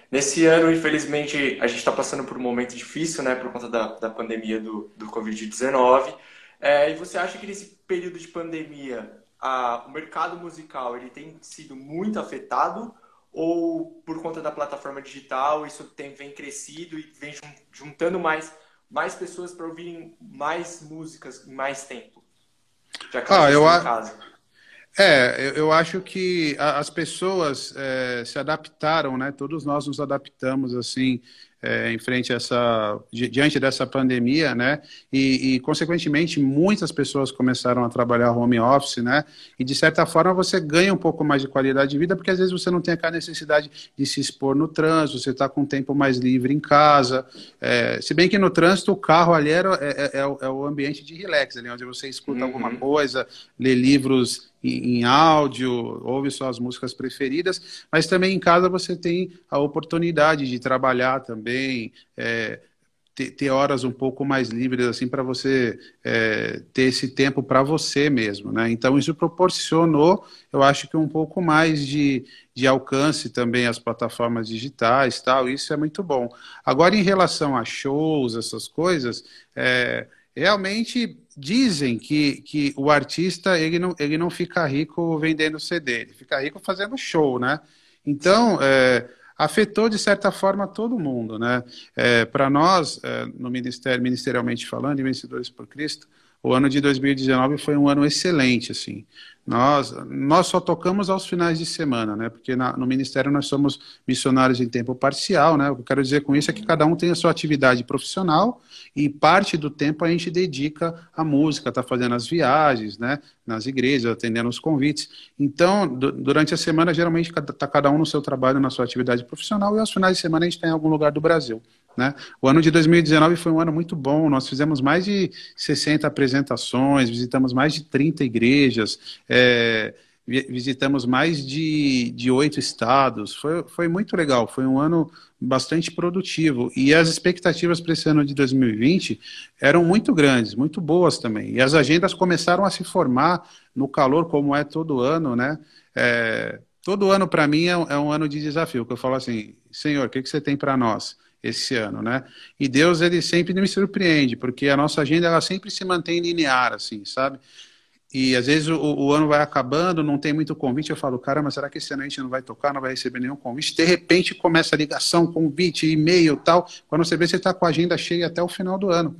Nesse ano, infelizmente, a gente está passando por um momento difícil, né, por conta da, da pandemia do, do Covid-19. É, e você acha que nesse período de pandemia, a, o mercado musical ele tem sido muito afetado ou por conta da plataforma digital isso tem, vem crescido e vem juntando mais, mais pessoas para ouvirem mais músicas em mais tempo? Já que ah, eu acho. É, eu, eu, acho que as pessoas é, se adaptaram, né? Todos nós nos adaptamos assim é, em frente a essa, diante dessa pandemia, né? E, e, consequentemente, muitas pessoas começaram a trabalhar home office, né? E, de certa forma, você ganha um pouco mais de qualidade de vida, porque às vezes você não tem aquela necessidade de se expor no trânsito, você está com um tempo mais livre em casa. É, se bem que no trânsito, o carro ali era, é, é, é o, é o ambiente de relax, ali, onde você escuta uhum. alguma coisa, lê livros em, áudio, ouve suas músicas preferidas, mas também em casa você tem a oportunidade de trabalhar também, é, ter, ter, horas um pouco mais livres assim para você é, ter esse tempo para você mesmo, né? Então isso proporcionou, eu acho que um pouco mais de, de alcance também às plataformas digitais, tal. Isso é muito bom. Agora em relação a shows, essas coisas, é, realmente dizem que, que o artista ele não, ele não fica rico vendendo CD, ele fica rico fazendo show, né? Então, é, afetou de certa forma todo mundo, né? É, Para nós, é, no ministério, ministerialmente falando, em Vencedores por Cristo, o ano de 2019 foi um ano excelente, assim. Nós, nós só tocamos aos finais de semana, né? Porque na, no Ministério nós somos missionários em tempo parcial, né? O que eu quero dizer com isso é que cada um tem a sua atividade profissional e parte do tempo a gente dedica à música, tá fazendo as viagens, né? Nas igrejas, atendendo os convites. Então, durante a semana, geralmente está cada um no seu trabalho, na sua atividade profissional e aos finais de semana a gente está em algum lugar do Brasil. Né? O ano de 2019 foi um ano muito bom, nós fizemos mais de 60 apresentações, visitamos mais de 30 igrejas, é, visitamos mais de, de oito estados, foi, foi muito legal, foi um ano bastante produtivo. E as expectativas para esse ano de 2020 eram muito grandes, muito boas também. E as agendas começaram a se formar no calor, como é todo ano, né? É, todo ano, para mim, é, é, um ano de desafio, que eu falo assim, Senhor, o que, que você tem para nós? Esse ano, né? E Deus ele sempre me surpreende, porque a nossa agenda ela sempre se mantém linear, assim, sabe? E às vezes o, o, ano vai acabando, não tem muito convite, eu falo, cara, mas será que esse ano a gente não vai tocar, não vai receber nenhum convite? De repente começa a ligação, convite, e-mail tal. Quando você vê, você está com a agenda cheia até o final do ano.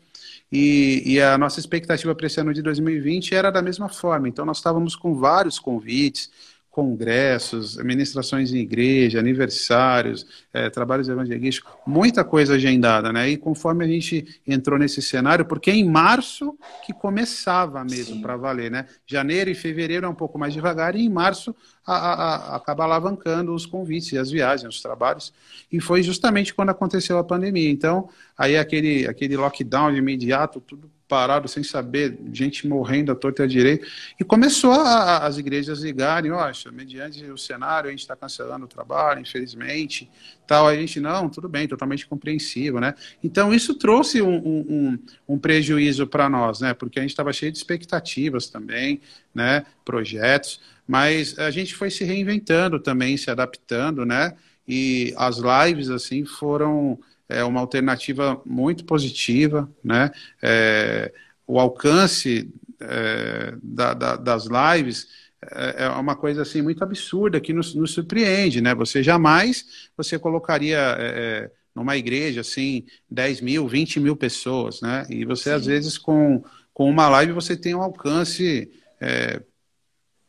E, e, a nossa expectativa para esse ano de 2020 era da mesma forma. Então nós estávamos com vários convites, congressos, ministrações em igreja, aniversários, é, trabalhos evangelísticos, muita coisa agendada, né? E conforme a gente entrou nesse cenário, porque é em março que começava mesmo para valer, né? Janeiro e fevereiro é um pouco mais devagar, e em março a, a, a, acaba alavancando os convites e as viagens, os trabalhos. E foi justamente quando aconteceu a pandemia. Então, aí aquele, aquele lockdown imediato, tudo parado sem saber, gente morrendo à torta e à direita. E começou a, as igrejas ligarem, acho, mediante o cenário, a gente está cancelando o trabalho, infelizmente, tal. A gente, não, tudo bem, totalmente compreensível, né? Então, isso trouxe um, um, um prejuízo para nós, né? Porque a gente estava cheio de expectativas também, né? Projetos, mas a gente foi se reinventando também, se adaptando, né? E as lives, assim, foram é uma alternativa muito positiva, né? É, o alcance é, da, da, das lives é, é uma coisa assim muito absurda que nos, nos surpreende, né? Você jamais você colocaria é, é numa igreja assim 10 mil, 20 mil pessoas, né? E você Sim. às vezes com, com uma live você tem um alcance é,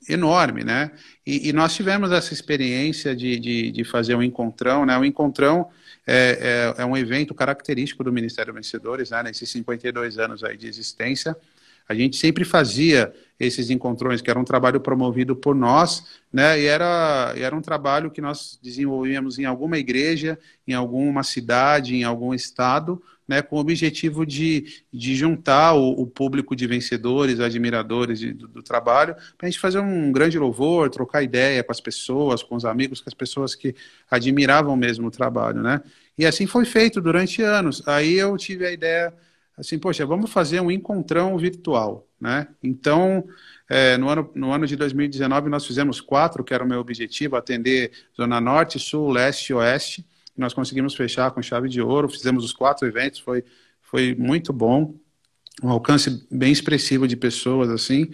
enorme, né? E, e, nós tivemos essa experiência de, de, de fazer um encontrão, né? Um encontrão é, é, é um evento característico do Ministério Vencedores, né, nesses 52 anos aí de existência. A gente sempre fazia esses encontrões, que era um trabalho promovido por nós, né, e era, era um trabalho que nós desenvolvíamos em alguma igreja, em alguma cidade, em algum estado, né, com o objetivo de, de juntar o, o público de vencedores, admiradores de, do, do, trabalho, para a gente fazer um grande louvor, trocar ideia com as pessoas, com os amigos, com as pessoas que admiravam mesmo o trabalho, né? E assim foi feito durante anos. Aí eu tive a ideia assim, poxa, vamos fazer um encontrão virtual, né? Então, é, no, ano, no ano de 2019, nós fizemos quatro, que era o meu objetivo, atender Zona Norte, Sul, Leste e Oeste. Nós conseguimos fechar com chave de ouro, fizemos os quatro eventos, foi, foi muito bom, um alcance bem expressivo de pessoas, assim,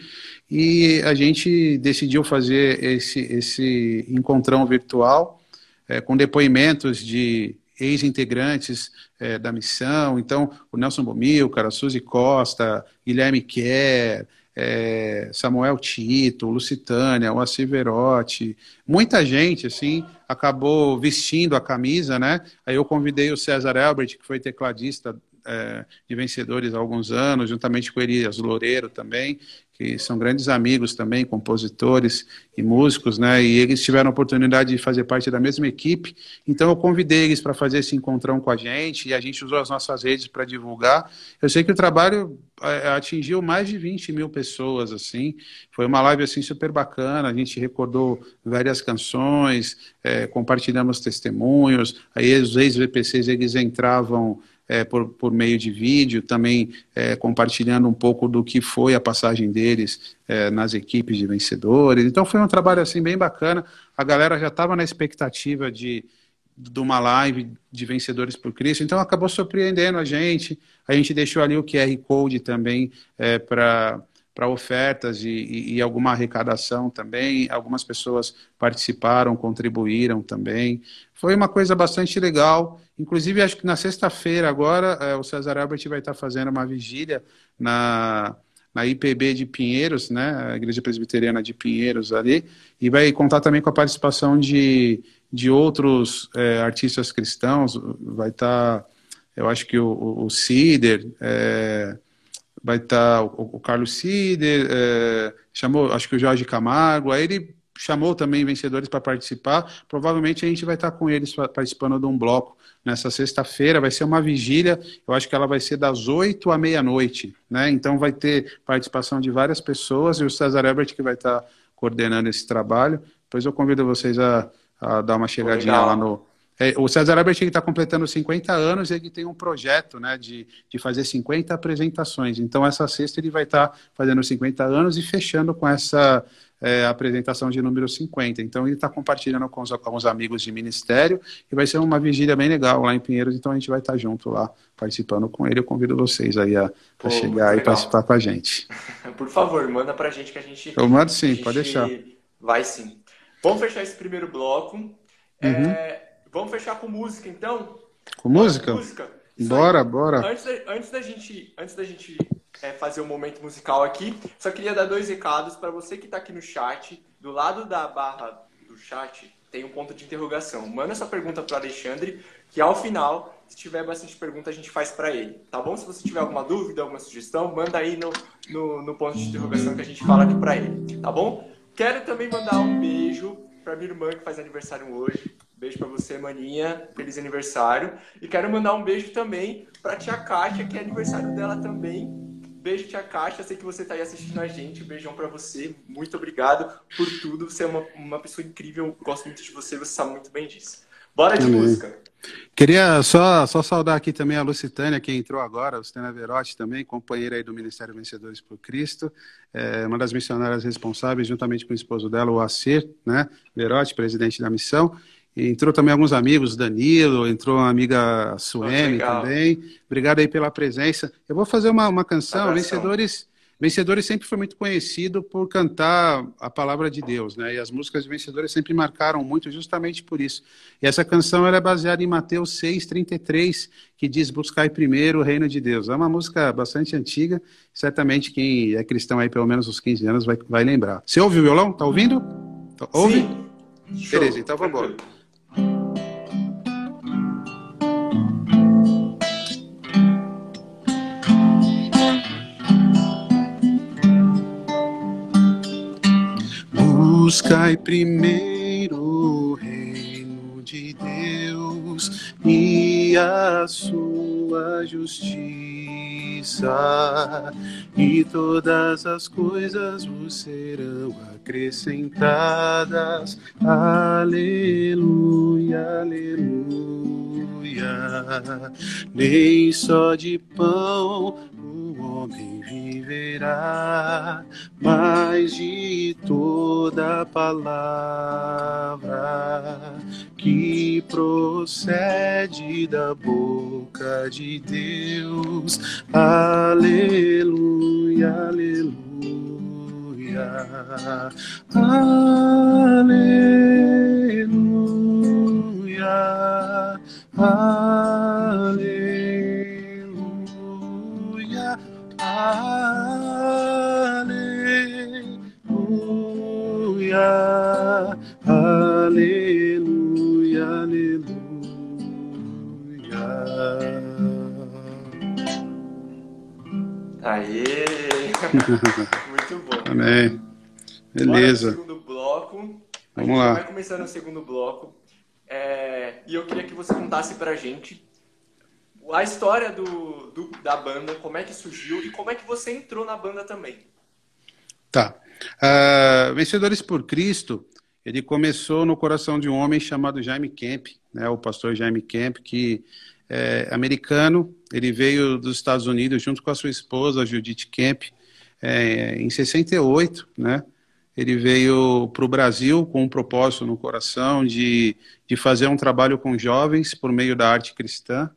e a gente decidiu fazer esse, esse encontrão virtual, é, com depoimentos de ex-integrantes é, da missão, então o Nelson Bomilcar, a Suzy Costa, Guilherme Kerr, é, Samuel Tito, Lucitânia, o Verotti, muita gente, assim, acabou vestindo a camisa, né? Aí eu convidei o César Elbert, que foi tecladista é, de vencedores há alguns anos, juntamente com Elias Loureiro também, que são grandes amigos também, compositores e músicos, né? E eles tiveram a oportunidade de fazer parte da mesma equipe. Então eu convidei eles para fazer esse encontrão com a gente e a gente usou as nossas redes para divulgar. Eu sei que o trabalho é, atingiu mais de 20 mil pessoas, assim. Foi uma live assim super bacana. A gente recordou várias canções, é, compartilhamos testemunhos. Aí os ex-VPCs eles entravam é, por, por meio de vídeo, também é, compartilhando um pouco do que foi a passagem deles é, nas equipes de vencedores. Então foi um trabalho assim bem bacana. A galera já estava na expectativa de, de uma live de vencedores por Cristo, então acabou surpreendendo a gente. A gente deixou ali o QR Code também é, para para ofertas e, e, e, alguma arrecadação também. Algumas pessoas participaram, contribuíram também. Foi uma coisa bastante legal. Inclusive, acho que na sexta-feira agora, é, o César Albert vai estar fazendo uma vigília na, na IPB de Pinheiros, né, a Igreja Presbiteriana de Pinheiros ali, e vai contar também com a participação de, de outros é, artistas cristãos. Vai estar, eu acho que o, o Cider, é, vai estar o, o Carlos Cider, é, chamou, acho que o Jorge Camargo, aí ele chamou também vencedores para participar. Provavelmente a gente vai estar com eles participando de um bloco nessa sexta-feira. Vai ser uma vigília, eu acho que ela vai ser das 8 à meia-noite, né? Então vai ter participação de várias pessoas e o César Ebert que vai estar coordenando esse trabalho. Depois eu convido vocês a, a dar uma chegadinha Legal. lá no, é, o César Albert está completando 50 anos e ele tem um projeto né, de, de fazer 50 apresentações. Então, essa sexta ele vai estar tá fazendo 50 anos e fechando com essa é, apresentação de número 50. Então, ele está compartilhando com os, com os, amigos de ministério e vai ser uma vigília bem legal lá em Pinheiros. Então, a gente vai estar tá junto lá, participando com ele. Eu convido vocês aí a, a chegar e participar com a gente. *laughs* Por favor, manda para a gente que a gente. Eu mando sim, pode deixar. Vai sim. Vamos fechar esse primeiro bloco. Uhum. É Vamos fechar com música, então? Com música? música. Bora, aí. bora. Antes da, antes da gente, antes da gente é, fazer o um momento musical aqui, só queria dar dois recados para você que está aqui no chat. Do lado da barra do chat tem um ponto de interrogação. Manda essa pergunta para Alexandre, que ao final, se tiver bastante pergunta, a gente faz para ele. Tá bom? Se você tiver alguma dúvida, alguma sugestão, manda aí no, no, no ponto de interrogação que a gente fala aqui para ele. Tá bom? Quero também mandar um beijo para minha irmã que faz aniversário hoje. Beijo para você, maninha. Feliz aniversário. E quero mandar um beijo também para tia Kátia, que é aniversário dela também. Beijo, tia Kátia. Sei que você está aí assistindo a gente. Beijão para você. Muito obrigado por tudo. Você é uma, uma pessoa incrível. Gosto muito de você. Você sabe muito bem disso. Bora de Amém. música. Queria só, só saudar aqui também a Lucitânia, que entrou agora, a Lucitânia Verotti também, companheira aí do Ministério Vencedores por Cristo, é uma das missionárias responsáveis, juntamente com o esposo dela, o Acer, né, Verotti, presidente da missão, Entrou também alguns amigos, Danilo, entrou uma amiga Suemi também. Obrigado aí pela presença. Eu vou fazer uma, uma canção, Vencedores. Vencedores sempre foi muito conhecido por cantar a palavra de Deus, né? E as músicas de Vencedores sempre marcaram muito justamente por isso. E essa canção é baseada em Mateus 6:33, que diz: "Buscai primeiro o reino de Deus". É uma música bastante antiga, certamente quem é cristão aí pelo menos uns 15 anos vai, vai lembrar. Você ouve o violão? Tá ouvindo? Ouve? Sim. Beleza, então vamos embora. Buscai primeiro o reino de Deus e a sua justiça, e todas as coisas vos serão acrescentadas. Aleluia, aleluia. Nem só de pão o homem viverá, mas de toda palavra que procede da boca de Deus. Aleluia, aleluia. Aleluia. Aleluia. Aleluia. Aleluia. Aleluia. Aê! *laughs* Amém. Beleza. Segundo bloco. A Vamos gente lá. vai começando o segundo bloco. É, e eu queria que você contasse pra gente a história do, do- da banda, como é que surgiu e como é que você entrou na banda também. Tá. Ah, Vencedores por Cristo, ele começou no coração de um homem chamado Jaime Kemp, né, o pastor Jaime Kemp, que é americano, ele veio dos Estados Unidos junto com a sua esposa, Judith Kemp, é, em 68, né? Ele veio para o Brasil com um propósito no coração de, de fazer um trabalho com jovens por meio da arte cristã,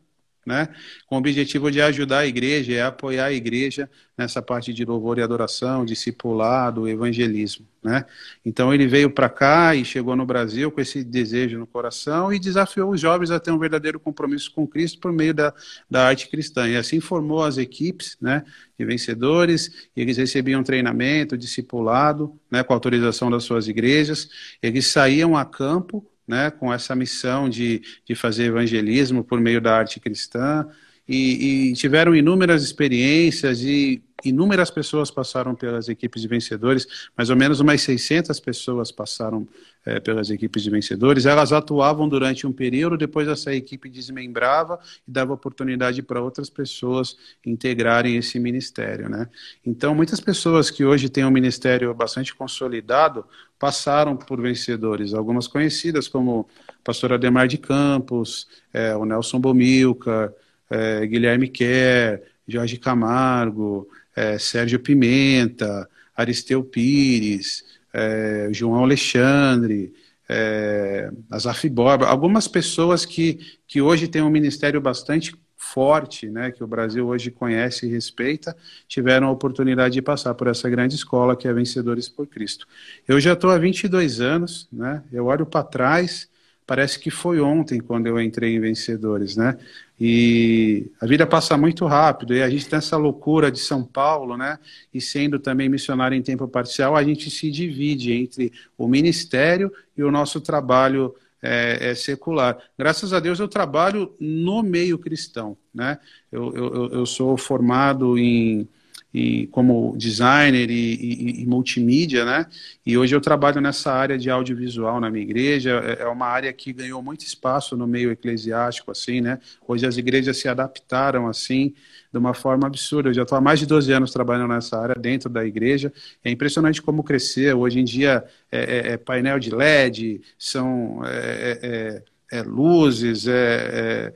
né? Com o objetivo de ajudar a igreja e apoiar a igreja nessa parte de louvor e adoração, discipulado, evangelismo, né? Então ele veio para cá e chegou no Brasil com esse desejo no coração e desafiou os jovens a ter um verdadeiro compromisso com Cristo por meio da, da arte cristã. E assim formou as equipes, né, de vencedores, eles recebiam treinamento, discipulado, né, com autorização das suas igrejas. Eles saíam a campo né, com essa missão de, de fazer evangelismo por meio da arte cristã, e, e tiveram inúmeras experiências e inúmeras pessoas passaram pelas equipes de vencedores, mais ou menos umas 600 pessoas passaram eh, pelas equipes de vencedores. Elas atuavam durante um período, depois essa equipe desmembrava e dava oportunidade para outras pessoas integrarem esse ministério, né? Então, muitas pessoas que hoje têm um ministério bastante consolidado passaram por vencedores, algumas conhecidas como o pastor Ademar de Campos, eh, o Nelson Bomilcar, eh, Guilherme Kerr, Jorge Camargo, eh, Sérgio Pimenta, Aristeu Pires, eh, João Alexandre, eh, Azaf Borba, algumas pessoas que, que hoje têm um ministério bastante forte, né, que o Brasil hoje conhece e respeita, tiveram a oportunidade de passar por essa grande escola que é Vencedores por Cristo. Eu já estou há 22 anos, né, eu olho para trás, parece que foi ontem quando eu entrei em Vencedores, né, e a vida passa muito rápido, e a gente tem essa loucura de São Paulo, né? E sendo também missionário em tempo parcial, a gente se divide entre o ministério e o nosso trabalho é, é secular. Graças a Deus eu trabalho no meio cristão, né? Eu, eu, eu sou formado em, em como designer e, e, e, multimídia, né? E hoje eu trabalho nessa área de audiovisual na minha igreja. É uma área que ganhou muito espaço no meio eclesiástico, assim, né? Hoje as igrejas se adaptaram assim de uma forma absurda. Eu já estou há mais de 12 anos trabalhando nessa área dentro da igreja. É impressionante como cresceu. Hoje em dia é, é, é painel de LED, são é, é luzes, é,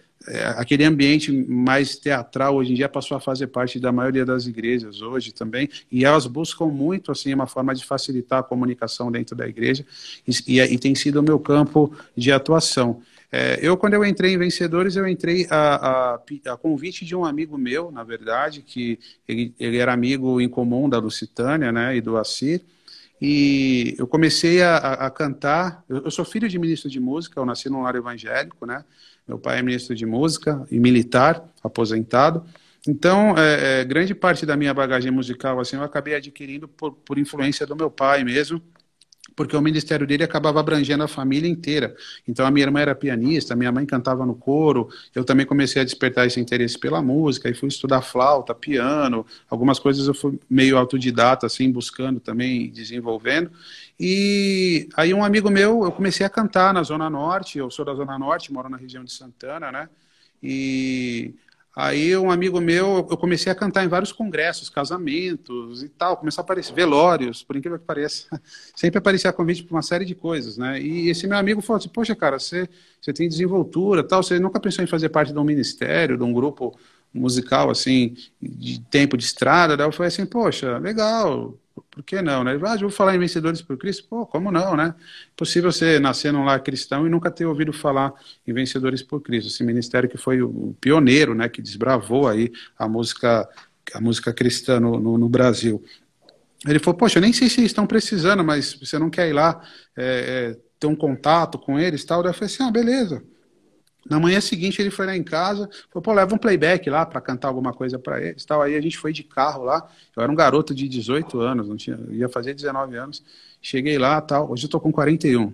aquele ambiente mais teatral hoje em dia passou a fazer parte da maioria das igrejas hoje também, e elas buscam muito assim uma forma de facilitar a comunicação dentro da igreja, e, e, e tem sido o meu campo de atuação. É, eu, quando eu entrei em Vencedores, eu entrei a, a, a, convite de um amigo meu, na verdade, que ele, ele era amigo em comum da Lucitânia, né, e do Assir, e eu comecei a, a cantar, eu, eu, sou filho de ministro de música, eu nasci num lar evangélico, né, meu pai é ministro de música e militar, aposentado, então, é, é, grande parte da minha bagagem musical, assim, eu acabei adquirindo por, por influência do meu pai mesmo, porque o ministério dele acabava abrangendo a família inteira. Então a minha irmã era pianista, minha mãe cantava no coro, eu também comecei a despertar esse interesse pela música e fui estudar flauta, piano, algumas coisas eu fui meio autodidata assim, buscando também, desenvolvendo. E aí um amigo meu, eu comecei a cantar na Zona Norte, eu sou da Zona Norte, moro na região de Santana, né? E Aí um amigo meu, eu comecei a cantar em vários congressos, casamentos e tal, começou a aparecer velórios, por incrível que pareça, *laughs* sempre aparecia convite para uma série de coisas, né? E esse meu amigo falou assim, poxa, cara, você, você tem desenvoltura, tal, você nunca pensou em fazer parte de um ministério, de um grupo musical, assim, de tempo de estrada, daí eu falei assim, poxa, legal, por que não, né? Ah, vou falar em Vencedores por Cristo? Pô, como não, né? Possível você nascer num lar cristão e nunca ter ouvido falar em Vencedores por Cristo, esse ministério que foi o pioneiro, né, que desbravou aí a música, a música cristã no, no, no Brasil. Ele falou, poxa, eu nem sei se estão precisando, mas você não quer ir lá é, é, ter um contato com eles tal? Eu falei assim, ah, beleza. Na manhã seguinte ele foi lá em casa, falou, pô, leva um playback lá para cantar alguma coisa para eles, tal. Aí a gente foi de carro lá. Eu era um garoto de 18 anos, não tinha, ia fazer 19 anos. Cheguei lá, tal. Hoje eu tô com 41.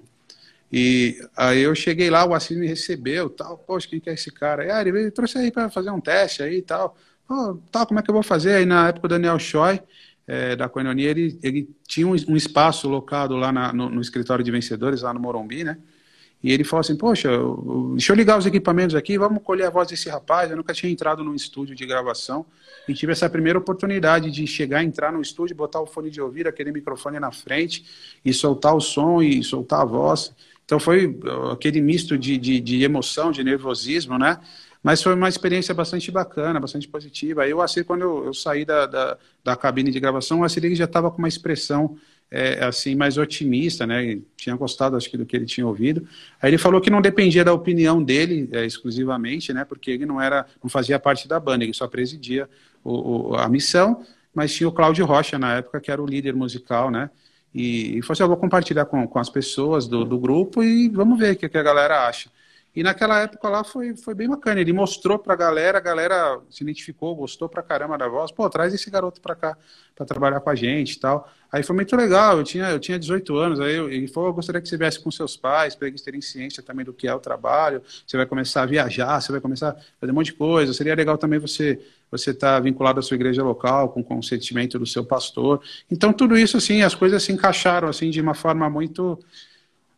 E aí eu cheguei lá, o Assis me recebeu, tal. Poxa, quem que é esse cara? E, ah, ele trouxe aí para fazer um teste aí, tal. Pô, tal, como é que eu vou fazer? Aí na época o Daniel Choi, é, da Coenonia, ele, ele tinha um, um espaço locado lá na, no, no escritório de vencedores, lá no Morumbi, né? E ele falou assim: Poxa, deixa eu ligar os equipamentos aqui, vamos colher a voz desse rapaz. Eu nunca tinha entrado num estúdio de gravação e tive essa primeira oportunidade de chegar, entrar no estúdio, botar o fone de ouvido, aquele microfone na frente e soltar o som e soltar a voz. Então foi uh, aquele misto de, de, de emoção, de nervosismo, né? Mas foi uma experiência bastante bacana, bastante positiva. Aí o Assir, quando eu, eu saí da, da, da, cabine de gravação, o Assir já estava com uma expressão é, assim mais otimista, né? Tinha gostado, acho que, do que ele tinha ouvido. Aí ele falou que não dependia da opinião dele é, exclusivamente, né? Porque ele não era, não fazia parte da banda, ele só presidia o, o, a missão. Mas tinha o Cláudio Rocha na época, que era o líder musical, né? E, e falou assim, eu vou compartilhar com, com as pessoas do, do grupo e vamos ver o que, que a galera acha. E naquela época lá foi, foi bem bacana. Ele mostrou pra galera, a galera se identificou, gostou pra caramba da voz. Pô, traz esse garoto pra cá para trabalhar com a gente e tal. Aí foi muito legal. Eu tinha, eu tinha 18 anos. Aí eu, ele falou: eu gostaria que você viesse com seus pais, para eles terem ciência também do que é o trabalho. Você vai começar a viajar, você vai começar a fazer um monte de coisa. Seria legal também você você estar tá vinculado à sua igreja local, com consentimento do seu pastor. Então, tudo isso, assim, as coisas se encaixaram assim de uma forma muito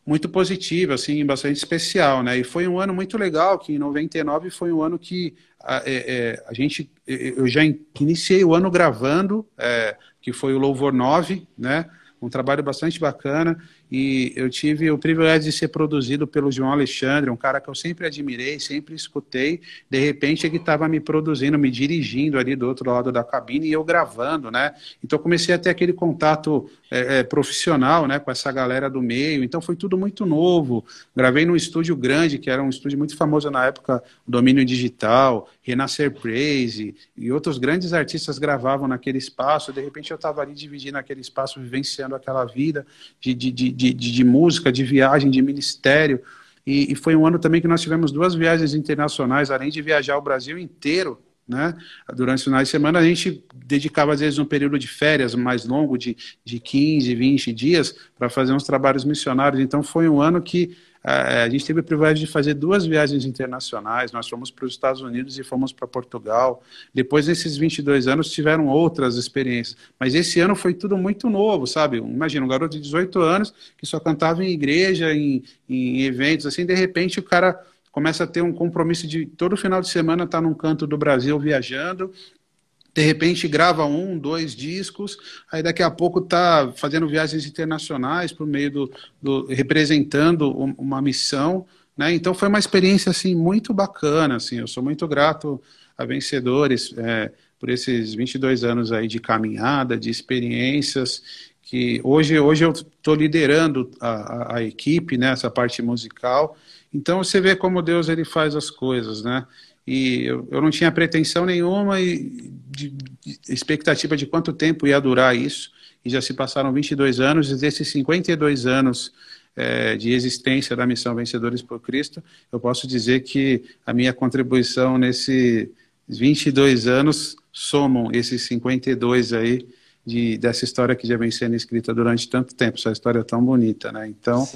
muito positiva, assim, bastante especial, né? E foi um ano muito legal, que em 99 foi um ano que a, é, é, a gente, eu já iniciei o ano gravando, é, que foi o Louvor 9, né? Um trabalho bastante bacana e eu tive o privilégio de ser produzido pelo João Alexandre, um cara que eu sempre admirei, sempre escutei. De repente ele estava me produzindo, me dirigindo ali do outro lado da cabine e eu gravando, né? Então comecei a ter aquele contato é, é, profissional, né, com essa galera do meio. Então foi tudo muito novo. Gravei num estúdio grande, que era um estúdio muito famoso na época, Domínio Digital, Renascer Praise e outros grandes artistas gravavam naquele espaço. De repente eu estava ali dividindo aquele espaço, vivenciando aquela vida de, de, de de, de, música, de viagem, de ministério. E, e, foi um ano também que nós tivemos duas viagens internacionais, além de viajar o Brasil inteiro, né? Durante os finais de semana, a gente dedicava, às vezes, um período de férias mais longo, de, de 15, 20 dias, para fazer uns trabalhos missionários. Então, foi um ano que a gente teve o privilégio de fazer duas viagens internacionais. Nós fomos para os Estados Unidos e fomos para Portugal. Depois, nesses 22 anos, tiveram outras experiências. Mas esse ano foi tudo muito novo, sabe? Imagina, um garoto de 18 anos que só cantava em igreja, em, em eventos, assim, de repente o cara começa a ter um compromisso de todo final de semana estar tá num canto do Brasil viajando de repente grava um, dois discos, aí daqui a pouco está fazendo viagens internacionais por meio do, do, representando uma missão, né? Então foi uma experiência assim muito bacana, assim. Eu sou muito grato a vencedores é, por esses 22 anos aí de caminhada, de experiências que hoje hoje eu estou liderando a, a, a equipe, né? Essa parte musical. Então você vê como Deus ele faz as coisas, né? e eu, eu não tinha pretensão nenhuma e de, expectativa de quanto tempo ia durar isso, e já se passaram 22 anos, e desses 52 anos é, de existência da missão Vencedores por Cristo, eu posso dizer que a minha contribuição nesses 22 anos somam esses 52 aí, de, dessa história que já vem sendo escrita durante tanto tempo, essa história tão bonita, né? Então,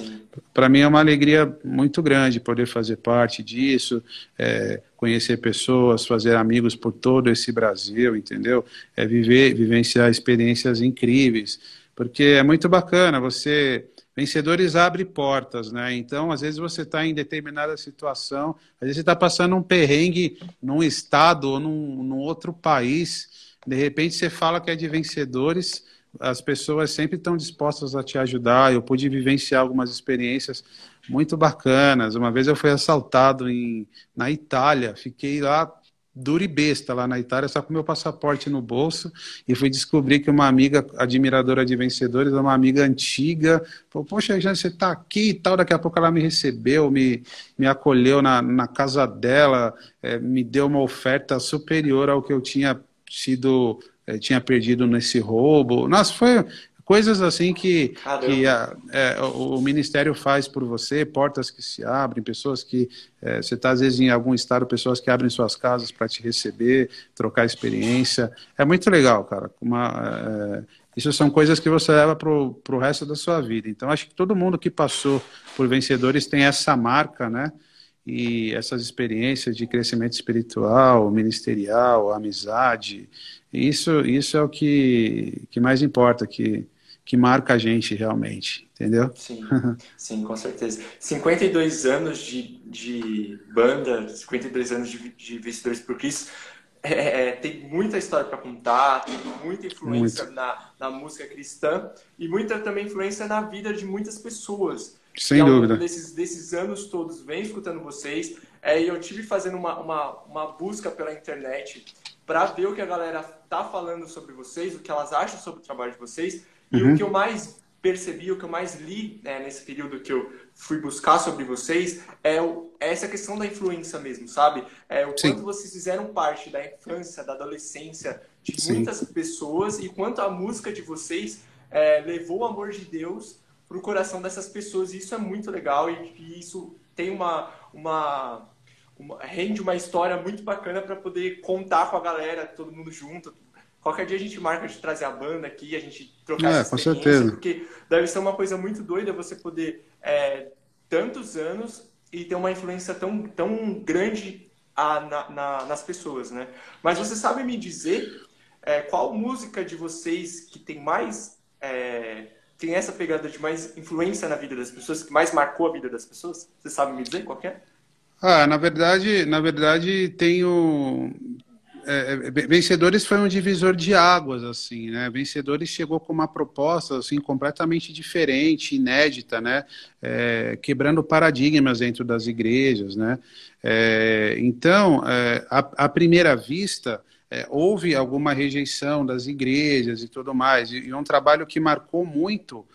para mim é uma alegria muito grande poder fazer parte disso, é, conhecer pessoas, fazer amigos por todo esse Brasil, entendeu? É viver, vivenciar experiências incríveis, porque é muito bacana você vencedores abre portas, né? Então, às vezes você está em determinada situação, às vezes você está passando um perrengue num estado ou num, num outro país de repente você fala que é de vencedores, as pessoas sempre estão dispostas a te ajudar. Eu pude vivenciar algumas experiências muito bacanas. Uma vez eu fui assaltado em, na Itália, fiquei lá dura e besta lá na Itália, só com meu passaporte no bolso, e fui descobrir que uma amiga admiradora de vencedores, uma amiga antiga, falou, poxa, Jane, você está aqui e tal, daqui a pouco ela me recebeu, me, me acolheu na, na casa dela, é, me deu uma oferta superior ao que eu tinha sido, é, tinha perdido nesse roubo. Nossa, foi, Coisas assim que, que a, é, o, o, Ministério faz por você, portas que se abrem, pessoas que. É, você está, às vezes, em algum estado, pessoas que abrem suas casas para te receber, trocar experiência. É muito legal, cara. Uma, é, isso são coisas que você leva para o resto da sua vida. Então, acho que todo mundo que passou por vencedores tem essa marca, né? E essas experiências de crescimento espiritual, ministerial, amizade, isso, isso é o que, que mais importa, que que marca a gente realmente, entendeu? Sim, sim, com certeza. 52 anos de, de banda, 52 anos de, de Vencedores por Cristo, é, é, tem muita história para contar, tem muita influência na, na música cristã e muita também influência na vida de muitas pessoas. Sem e, dúvida. Desses, desses anos todos, vem escutando vocês. É, e eu tive fazendo uma, uma, uma busca pela internet para ver o que a galera tá falando sobre vocês, o que elas acham sobre o trabalho de vocês. E uhum. o que eu mais percebi, o que eu mais li né, nesse período que eu fui buscar sobre vocês é, o, é essa questão da influência mesmo, sabe? É o Sim. quanto vocês fizeram parte da infância, da adolescência de Sim. muitas pessoas e quanto a música de vocês é, levou o amor de Deus para o coração dessas pessoas. E isso é muito legal e, e isso tem uma, uma, uma, rende uma história muito bacana para poder contar com a galera, todo mundo junto, Qualquer dia a gente marca de trazer a banda aqui, a gente trocar é, essa com certeza. porque deve ser uma coisa muito doida você poder é, tantos anos e ter uma influência tão, tão grande a, na, na, nas pessoas, né? Mas você sabe me dizer é, qual música de vocês que tem mais é, tem essa pegada de mais influência na vida das pessoas, que mais marcou a vida das pessoas? Você sabe me dizer qual é? Ah, na verdade, na verdade tenho é, é Vencedores foi um divisor de águas, assim, né? Vencedores chegou com uma proposta, assim, completamente diferente, inédita, né? É, quebrando paradigmas dentro das igrejas, né? É, então, é, à, primeira vista, é, houve alguma rejeição das igrejas e tudo mais, e, e um trabalho que marcou muito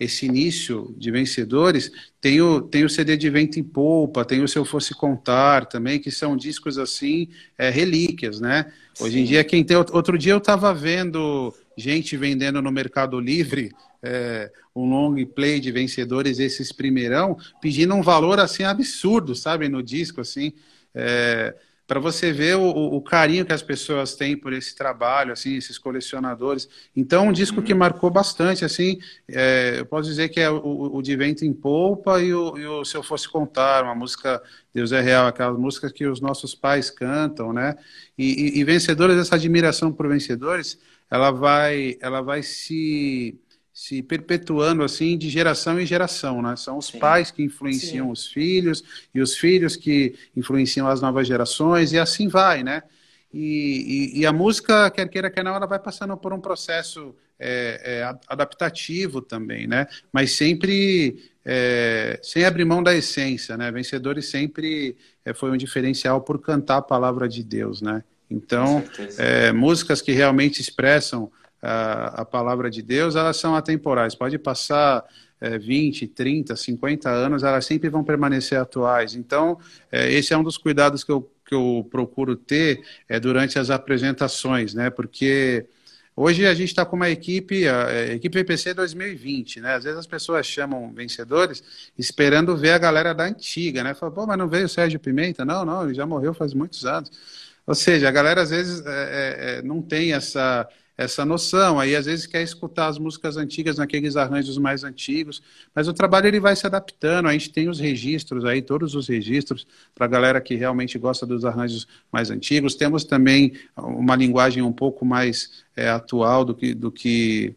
esse início de vencedores, tem o, tem o CD de Vento em Polpa, tem o Se Eu Fosse Contar também, que são discos assim, é, relíquias, né? Hoje Sim. em dia, quem tem. Outro dia eu estava vendo gente vendendo no Mercado Livre é, um long play de vencedores, esses primeirão, pedindo um valor assim absurdo, sabe, no disco, assim. É, para você ver o, o, carinho que as pessoas têm por esse trabalho, assim, esses colecionadores. Então, um disco que marcou bastante, assim, é, eu posso dizer que é o, o De Vento em Polpa e o, e o Se Eu Fosse Contar, uma música Deus é Real, aquelas músicas que os nossos pais cantam, né? E, e, e vencedores, essa admiração por vencedores, ela vai, ela vai se se perpetuando assim de geração em geração, né? São os Sim. pais que influenciam Sim. os filhos e os filhos que influenciam as novas gerações e assim vai, né? E, e, e a música, quer queira, quer não, ela vai passando por um processo é, é, adaptativo também, né? Mas sempre é, sem abrir mão da essência, né? Vencedores sempre é, foi um diferencial por cantar a palavra de Deus, né? Então, é, músicas que realmente expressam a, palavra de Deus, elas são atemporais. Pode passar é, 20, 30, 50 anos, elas sempre vão permanecer atuais. Então, é, esse é um dos cuidados que eu, que eu procuro ter é, durante as apresentações, né? Porque hoje a gente está com uma equipe, a, a equipe VPC 2020, né? Às vezes as pessoas chamam vencedores esperando ver a galera da antiga, né? Fala, pô, mas não veio o Sérgio Pimenta? Não, não, ele já morreu faz muitos anos. Ou seja, a galera às vezes é, é, é não tem essa essa noção. Aí às vezes quer escutar as músicas antigas naqueles arranjos mais antigos, mas o trabalho ele vai se adaptando. A gente tem os registros aí, todos os registros para a galera que realmente gosta dos arranjos mais antigos. Temos também uma linguagem um pouco mais é, atual do que, do que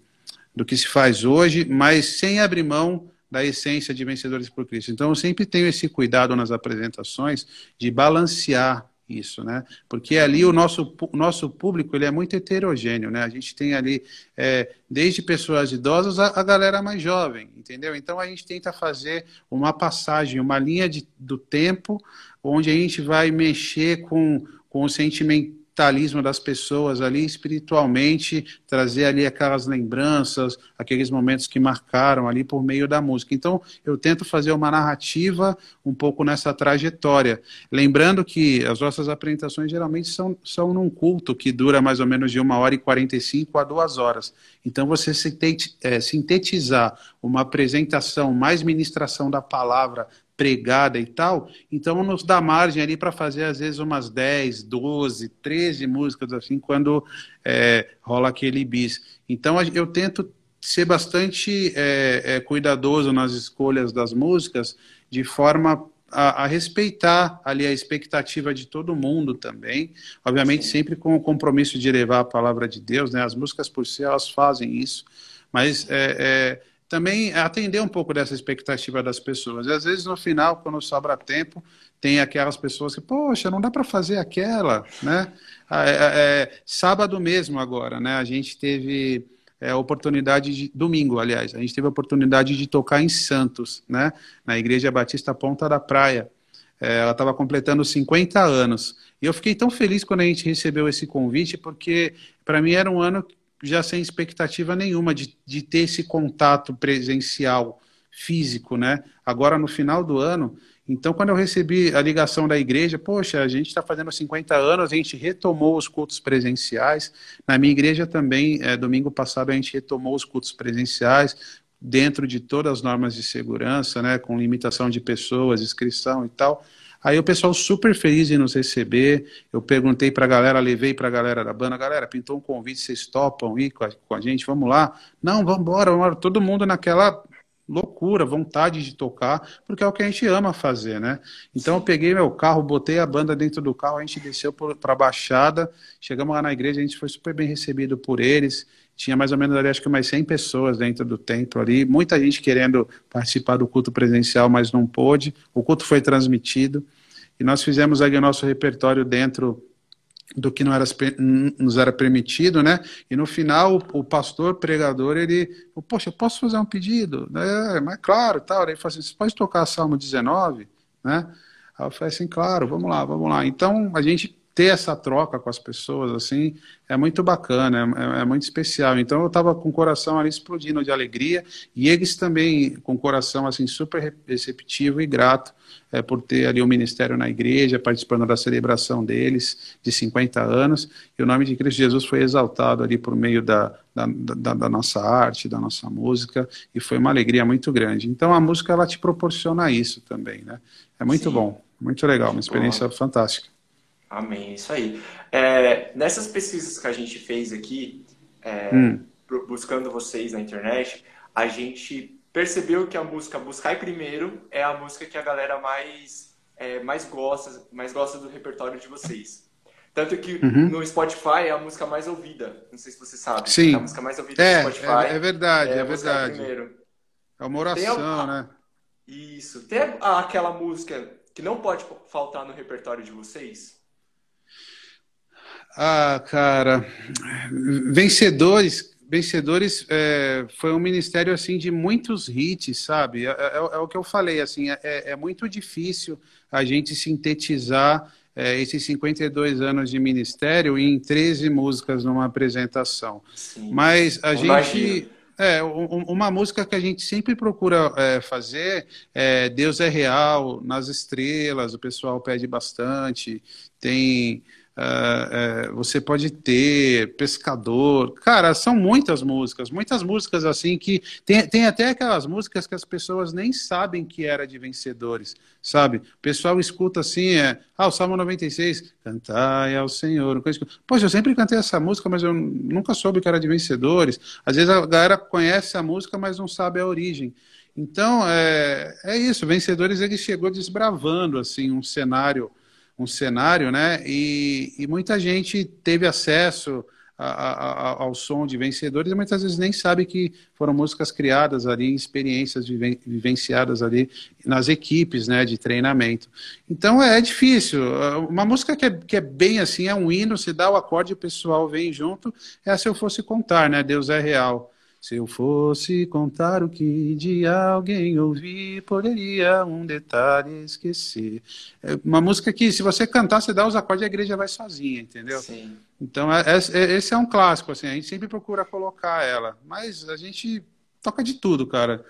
do que se faz hoje, mas sem abrir mão da essência de Vencedores por Cristo. Então, eu sempre tenho esse cuidado nas apresentações de balancear isso, né? Porque ali o nosso, o nosso público ele é muito heterogêneo, né? A gente tem ali é, desde pessoas idosas a, a, galera mais jovem, entendeu? Então a gente tenta fazer uma passagem, uma linha de, do tempo onde a gente vai mexer com, com o sentimento mentalismo das pessoas ali, espiritualmente, trazer ali aquelas lembranças, aqueles momentos que marcaram ali por meio da música. Então, eu tento fazer uma narrativa um pouco nessa trajetória. Lembrando que as nossas apresentações geralmente são, são num culto que dura mais ou menos de uma hora e 45 a duas horas. Então, você é, sintetizar uma apresentação mais ministração da palavra pregada e tal, então nos dá margem ali para fazer às vezes umas 10, 12, 13 músicas assim, quando é, rola aquele bis. Então eu tento ser bastante é, é, cuidadoso nas escolhas das músicas, de forma a, a, respeitar ali a expectativa de todo mundo também, obviamente Sim. sempre com o compromisso de levar a palavra de Deus, né? As músicas por si elas fazem isso, mas é, é também atender um pouco dessa expectativa das pessoas. E às vezes no final, quando sobra tempo, tem aquelas pessoas que, poxa, não dá para fazer aquela, né? É, é, é, sábado mesmo agora, né? A gente teve é, oportunidade de domingo, aliás, a gente teve a oportunidade de tocar em Santos, né? Na Igreja Batista Ponta da Praia. É, ela estava completando 50 anos. E eu fiquei tão feliz quando a gente recebeu esse convite, porque para mim era um ano já sem expectativa nenhuma de, de ter esse contato presencial, físico, né? Agora, no final do ano, então, quando eu recebi a ligação da igreja, poxa, a gente está fazendo 50 anos, a gente retomou os cultos presenciais. Na minha igreja também, é, domingo passado, a gente retomou os cultos presenciais, dentro de todas as normas de segurança, né, com limitação de pessoas, inscrição e tal. Aí o pessoal super feliz em nos receber. Eu perguntei para a galera, levei para a galera da banda, galera, pintou um convite, vocês topam ir com a, com a gente? Vamos lá? Não, vamos embora, Todo mundo naquela loucura, vontade de tocar, porque é o que a gente ama fazer, né? Então eu peguei meu carro, botei a banda dentro do carro, a gente desceu para a Baixada, chegamos lá na igreja, a gente foi super bem recebido por eles, tinha mais ou menos ali, acho que mais 100 pessoas dentro do templo ali, muita gente querendo participar do culto presencial, mas não pôde, o culto foi transmitido, e nós fizemos aí o nosso repertório dentro do que não era, nos era permitido, né? E no final, o, o pastor, pregador, ele, poxa, eu posso fazer um pedido? É, mas claro, tal. Ele falou assim, você pode tocar Salmo 19, né? Aí eu falei assim, claro, vamos lá, vamos lá. Então, a gente ter essa troca com as pessoas, assim, é muito bacana, é, é muito especial. Então eu estava com o coração ali explodindo de alegria e eles também com o coração, assim, super receptivo e grato é, por ter ali o um ministério na igreja, participando da celebração deles de 50 anos, e o nome de Cristo Jesus foi exaltado ali por meio da, da, da, da nossa arte, da nossa música, e foi uma alegria muito grande. Então a música, ela te proporciona isso também, né? É muito Sim. bom, muito legal, uma experiência bom. fantástica. Amém, isso aí. É, nessas pesquisas que a gente fez aqui, é, hum. buscando vocês na internet, a gente percebeu que a música Buscai Primeiro é a música que a galera mais, é, mais gosta, mais gosta do repertório de vocês. Tanto que uhum. no Spotify é a música mais ouvida. Não sei se você sabe. Sim. É a música mais ouvida é, no Spotify. É, é verdade, é, é verdade. Primeiro. É uma oração, a... né? Isso. Tem aquela música que não pode faltar no repertório de vocês? Ah, cara, vencedores, vencedores é, foi um ministério assim de muitos hits, sabe? É, é, é o que eu falei, assim, é, é muito difícil a gente sintetizar é, esses 52 anos de ministério em 13 músicas numa apresentação. Sim. Mas a gente é, uma música que a gente sempre procura é, fazer é Deus é Real, nas estrelas, o pessoal pede bastante. Tem Uh, uh, você pode ter pescador. Cara, são muitas músicas, muitas músicas assim que tem, tem até aquelas músicas que as pessoas nem sabem que era de vencedores, sabe? O pessoal escuta assim, é, ah, o Salmo 96, cantai ao Senhor. Poxa, eu sempre cantei essa música, mas eu nunca soube que era de vencedores. Às vezes a galera conhece a música, mas não sabe a origem. Então, é, é isso, Vencedores ele chegou desbravando assim um cenário um cenário, né? E, e muita gente teve acesso a, a, ao som de vencedores e muitas vezes nem sabe que foram músicas criadas ali, experiências vivenciadas ali nas equipes, né, de treinamento. Então é difícil. Uma música que é, que é bem assim, é um hino, se dá o acorde, o pessoal vem junto, é se eu fosse contar, né? Deus é real. Se eu fosse contar o que de alguém ouvi, poderia um detalhe esquecer. É uma música que, se você cantar, você dá os acordes e a igreja vai sozinha, entendeu? Sim. Então, é, é, esse é um clássico, assim, a gente sempre procura colocar ela. Mas a gente toca de tudo, cara.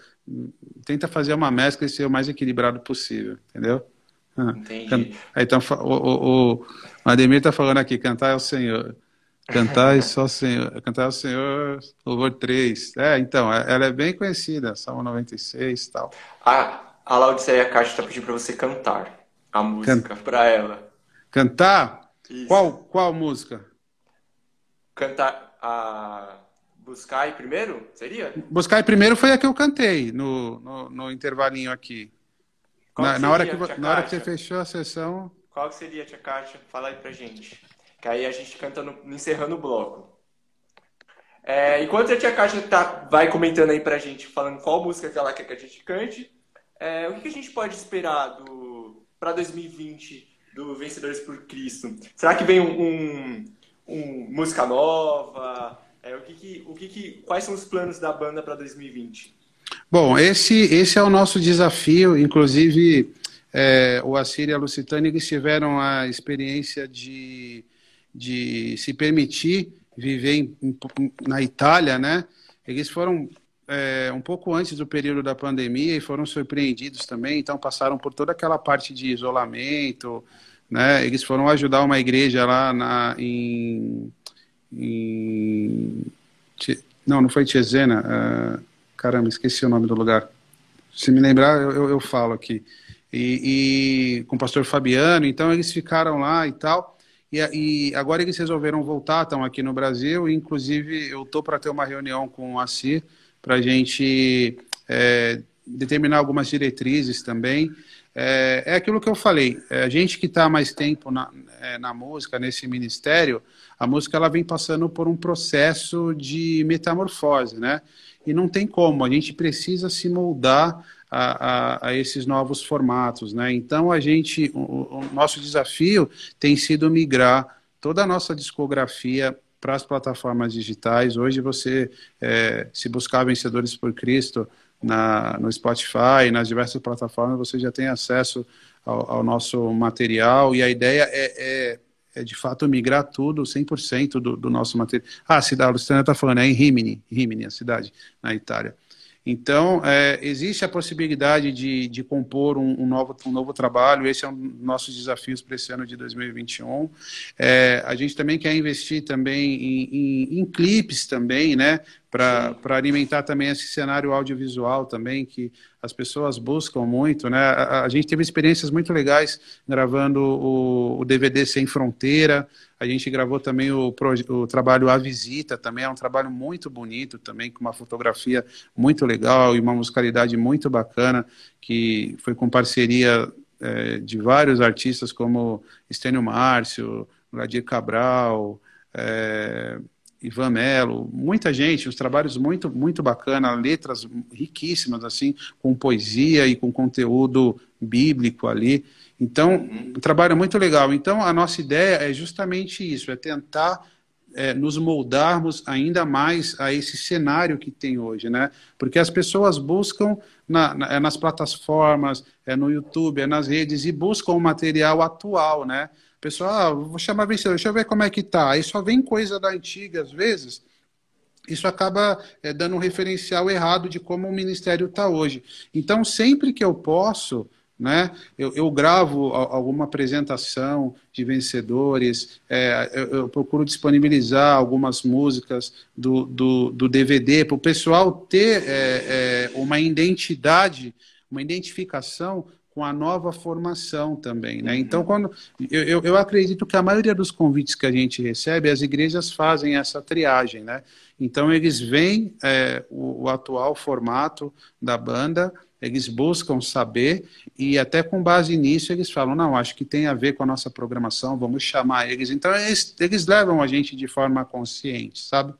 Tenta fazer uma mescla e ser o mais equilibrado possível, entendeu? Entendi. Então, o, o, o Ademir tá falando aqui, cantar é o Senhor. Cantar só Senhor, cantar o Senhor, louvor 3. É, então, é, ela é bem conhecida, Salmo 96 e tal. A, a Laudiceia Caixa está pedindo para você cantar a música Can... para ela. Cantar? Isso. Qual, qual música? Cantar a Buscai primeiro, seria? Buscai primeiro foi a que eu cantei no, no, no intervalinho aqui. Na, na, hora que, na hora que você fechou a sessão. Qual seria, Tia Kátia? Fala aí pra gente. Que aí a gente canta no, encerrando o bloco. É, enquanto a tia Kátia tá, vai comentando aí pra gente, falando qual música que ela quer que a gente cante, é, o que, que, a gente pode esperar do para 2020 do Vencedores por Cristo? Será que vem um, um, um música nova? É, o que, que o que, que, quais são os planos da banda para 2020? Bom, esse, esse é o nosso desafio. Inclusive, é, o Assírio e a Lucitânia eles tiveram a experiência de de se permitir viver em, em, na Itália, né? Eles foram é, um pouco antes do período da pandemia e foram surpreendidos também, então passaram por toda aquela parte de isolamento, né? Eles foram ajudar uma igreja lá na, em, em não, não foi Tiesena, uh, caramba, esqueci o nome do lugar. Se me lembrar, eu, eu, eu falo aqui. E, e, com o pastor Fabiano, então eles ficaram lá e tal. E, e, agora eles resolveram voltar, estão aqui no Brasil. Inclusive, eu estou para ter uma reunião com o ACIR para a gente é, determinar algumas diretrizes também. É, é, aquilo que eu falei. É, a gente que está mais tempo na, é, na música, nesse ministério, a música ela vem passando por um processo de metamorfose, né? E não tem como. A gente precisa se moldar a, a, a, esses novos formatos, né? Então a gente, o, o nosso desafio tem sido migrar toda a nossa discografia para as plataformas digitais. Hoje você, é, se buscar Vencedores por Cristo na, no Spotify, nas diversas plataformas, você já tem acesso ao, ao nosso material e a ideia é, é, é, de fato migrar tudo, 100% do, do nosso material. Ah, a cidade, a Luciana está falando, é em Rimini, Rimini, a cidade, na Itália. Então, é, existe a possibilidade de, de compor um, um, novo, um novo trabalho, esse é um dos nossos desafios para esse ano de 2021. É, a gente também quer investir também em, em, em clipes também, né, para alimentar também esse cenário audiovisual também, que as pessoas buscam muito, né, a, a gente teve experiências muito legais gravando o, o DVD Sem Fronteira, a gente gravou também o, o, trabalho A Visita, também é um trabalho muito bonito, também com uma fotografia muito legal e uma musicalidade muito bacana, que foi com parceria é, de vários artistas como Estênio Márcio, Gladir Cabral, é, Ivan Melo, muita gente, os trabalhos muito, muito bacana, letras riquíssimas, assim, com poesia e com conteúdo bíblico ali. Então, um trabalho muito legal. Então, a nossa ideia é justamente isso, é tentar é, nos moldarmos ainda mais a esse cenário que tem hoje, né? Porque as pessoas buscam na, na, é nas plataformas, é no YouTube, é nas redes e buscam o material atual, né? Pessoal, ah, vou chamar vencedor, deixa eu ver como é que tá. Aí só vem coisa da antiga às vezes. Isso acaba é, dando um referencial errado de como o ministério está hoje. Então, sempre que eu posso, né? Eu, eu, gravo alguma apresentação de vencedores, é, eu, eu, procuro disponibilizar algumas músicas do, do, do DVD para o pessoal ter é, uma identidade, uma identificação com a nova formação também, né? Então, uhum. quando eu, eu, acredito que a maioria dos convites que a gente recebe, as igrejas fazem essa triagem, né? Então, eles veem é, o, o atual formato da banda, eles buscam saber e até com base nisso eles falam, não, acho que tem a ver com a nossa programação, vamos chamar eles. Então eles, eles levam a gente de forma consciente, sabe?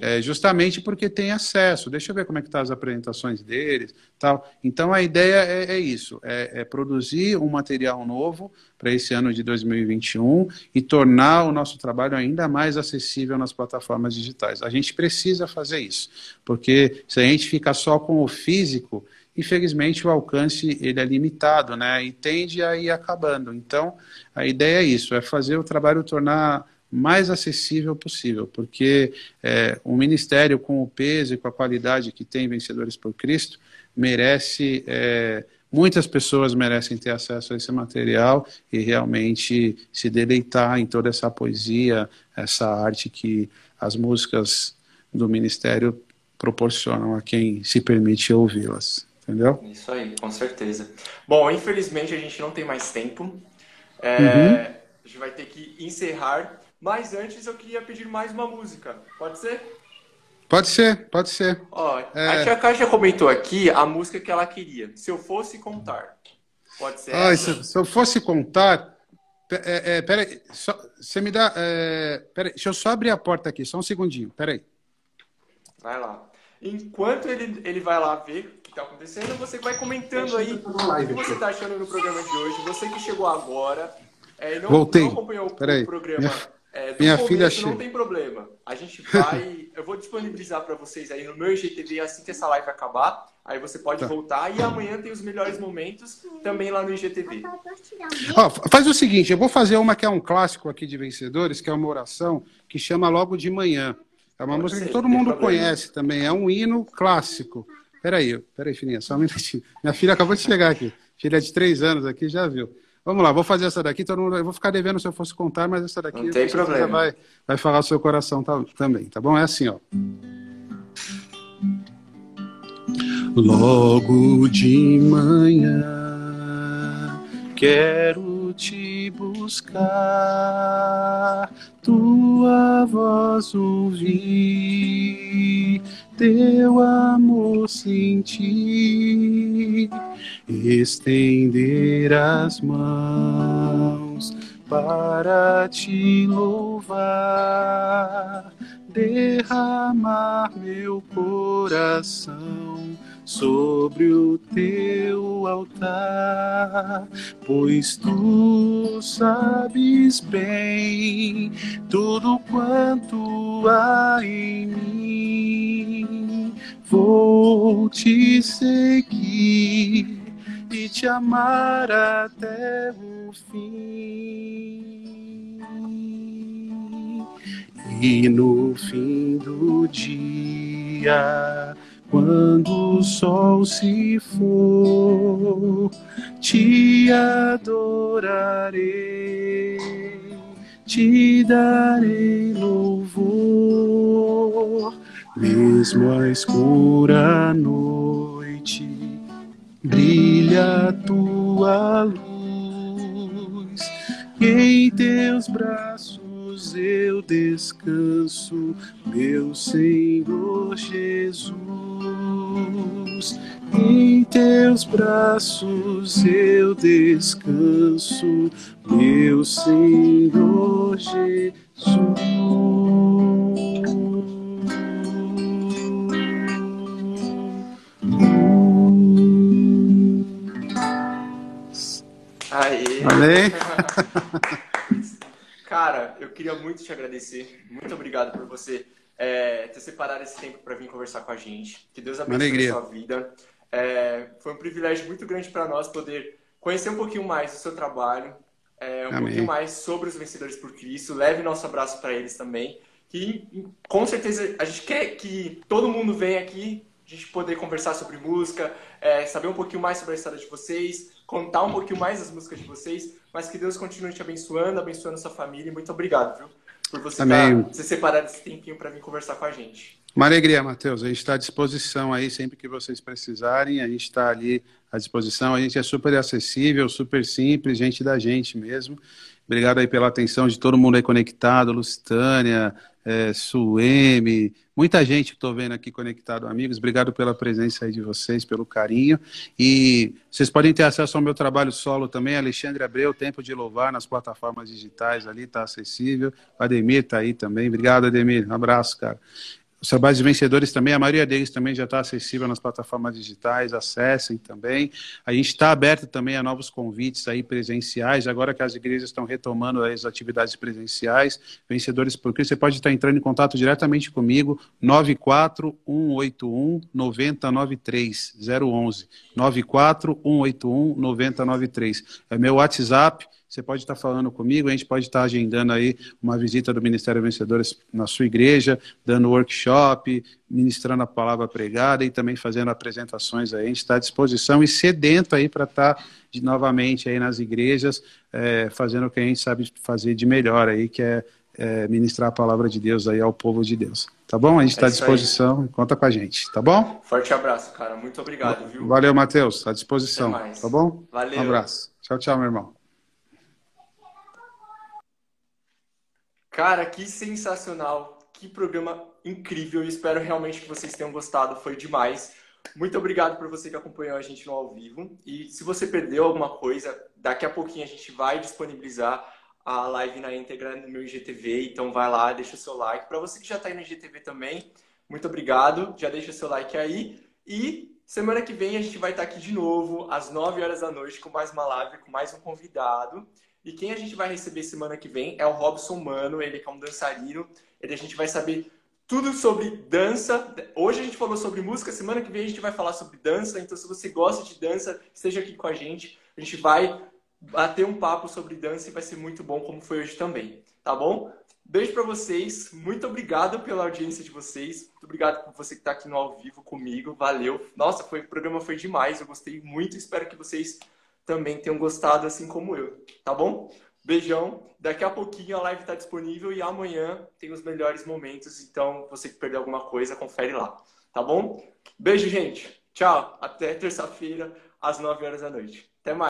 É, justamente porque tem acesso. Deixa eu ver como é que estão tá as apresentações deles, tal. Então a ideia é, é isso: é, é, produzir um material novo para esse ano de 2021 e tornar o nosso trabalho ainda mais acessível nas plataformas digitais. A gente precisa fazer isso, porque se a gente ficar só com o físico, infelizmente o alcance ele é limitado, né? E tende a ir acabando. Então a ideia é isso: é fazer o trabalho tornar mais acessível possível, porque é, um ministério com o peso e com a qualidade que tem Vencedores por Cristo merece, é, muitas pessoas merecem ter acesso a esse material e realmente se deleitar em toda essa poesia, essa arte que as músicas do ministério proporcionam a quem se permite ouvi-las. Entendeu? Isso aí, com certeza. Bom, infelizmente a gente não tem mais tempo. É, uhum. A gente vai ter que encerrar. Mas antes eu queria pedir mais uma música. Pode ser? Pode ser, pode ser. Ó, é... A tia Caixa comentou aqui a música que ela queria. Se eu fosse contar. Pode ser? Ai, se, se, eu fosse contar. É, é, peraí, só, você me dá. É, peraí, deixa eu só abrir a porta aqui, só um segundinho. Peraí. Vai lá. Enquanto ele, ele vai lá ver o que está acontecendo, você vai comentando aí o que você está achando no programa de hoje. Você que chegou agora é, não, Voltei. não acompanhou Peraí. o programa. Minha... É, do Minha filha chega. não tem problema. A gente vai. eu vou disponibilizar para vocês aí no meu IGTV assim que essa live acabar. Aí você pode Tá. voltar e amanhã tem os melhores momentos também lá no IGTV. Ó, faz o seguinte, eu vou fazer uma que é um clássico aqui de vencedores, que é uma oração que chama Logo de Manhã. É uma Pode música ser, que todo mundo problema. conhece também, é um hino clássico. Peraí, peraí, filhinha, só um minutinho. Minha filha acabou de chegar aqui. Filha de três anos aqui, já viu. Vamos lá, vou fazer essa daqui, todo mundo, eu vou ficar devendo se eu fosse contar, mas essa daqui Não tem problema. vai, vai falar o seu coração tá- também, tá bom? É assim, ó. Logo de manhã quero te buscar, tua voz ouvir, teu amor sentir, estender as mãos para te louvar, derramar meu coração sobre o teu altar, pois tu sabes bem tudo quanto há em mim. Vou te seguir e te amar até o fim. E no fim do dia, quando o sol se for, te adorarei, te darei louvor, mesmo a escura noite, brilha tua luz, em teus braços eu descanso, meu Senhor Jesus. Em teus braços eu descanso, meu Senhor Jesus. Aê! Valeu. *laughs* Cara, eu queria muito te agradecer. Muito obrigado por você é, ter separado esse tempo para vir conversar com a gente. Que Deus abençoe a sua vida. É, foi um privilégio muito grande para nós poder conhecer um pouquinho mais do seu trabalho, é, um Amém. pouquinho mais sobre os vencedores por Cristo. Leve nosso abraço para eles também. Que com certeza a gente quer que todo mundo venha aqui, a gente poder conversar sobre música, é, saber um pouquinho mais sobre a história de vocês, contar um pouquinho mais das músicas de vocês, mas que Deus continue te abençoando, abençoando sua família. E muito obrigado, viu? Por você Amém. tá, ter separado esse tempinho para vir conversar com a gente. Uma alegria, Matheus. A gente está à disposição aí sempre que vocês precisarem. A gente está ali à disposição. A gente é super acessível, super simples, gente da gente mesmo. Obrigado aí pela atenção de todo mundo aí conectado, Lucitânia, é, Sueme, muita gente estou vendo aqui conectado, amigos. Obrigado pela presença aí de vocês, pelo carinho. E vocês podem ter acesso ao meu trabalho solo também, Alexandre Abreu, Tempo de Louvar, nas plataformas digitais ali, está acessível. O Ademir está aí também. Obrigado, Ademir. Um abraço, cara. Os trabalhos de vencedores também, a maioria deles também já está acessível nas plataformas digitais, acessem também. A gente está aberto também a novos convites aí presenciais, agora que as igrejas estão retomando as atividades presenciais, vencedores por Cristo, você pode estar entrando em contato diretamente comigo, 94181 9093 011 94181 9093. É meu WhatsApp, você pode estar falando comigo, a gente pode estar agendando aí uma visita do Ministério Vencedores na sua igreja, dando workshop, ministrando a palavra pregada e também fazendo apresentações aí. A gente está à disposição e sedento aí para estar de, novamente aí nas igrejas, é, fazendo o que a gente sabe fazer de melhor aí, que é, é ministrar a palavra de Deus aí ao povo de Deus. Tá bom? A gente está é à disposição, aí. conta com a gente, tá bom? Forte abraço, cara. Muito obrigado, viu? Valeu, Matheus. À disposição. Tá bom? Valeu. Um abraço. Tchau, tchau, meu irmão. Cara, que sensacional, que programa incrível. Eu espero realmente que vocês tenham gostado, foi demais. Muito obrigado por você que acompanhou a gente no ao vivo. E se você perdeu alguma coisa, daqui a pouquinho a gente vai disponibilizar a live na íntegra no meu IGTV. Então vai lá, deixa o seu like. Para você que já está aí no IGTV também, muito obrigado. Já deixa o seu like aí. E semana que vem a gente vai estar aqui de novo, às 9 horas da noite, com mais uma live, com mais um convidado. E quem a gente vai receber semana que vem é o Robson Mano, ele é um dançarino. Ele a gente vai saber tudo sobre dança. Hoje a gente falou sobre música, semana que vem a gente vai falar sobre dança. Então, se você gosta de dança, esteja aqui com a gente. A gente vai bater um papo sobre dança e vai ser muito bom, como foi hoje também. Tá bom? Beijo para vocês. Muito obrigado pela audiência de vocês. Muito obrigado por você que está aqui no ao vivo comigo. Valeu. Nossa, foi, o programa foi demais. Eu gostei muito. Espero que vocês também tenham gostado assim como eu, tá bom? Beijão. Daqui a pouquinho a live está disponível e amanhã tem os melhores momentos. Então, você que perdeu alguma coisa, confere lá. Tá bom? Beijo, gente. Tchau. Até terça-feira, às 9 horas da noite. Até mais.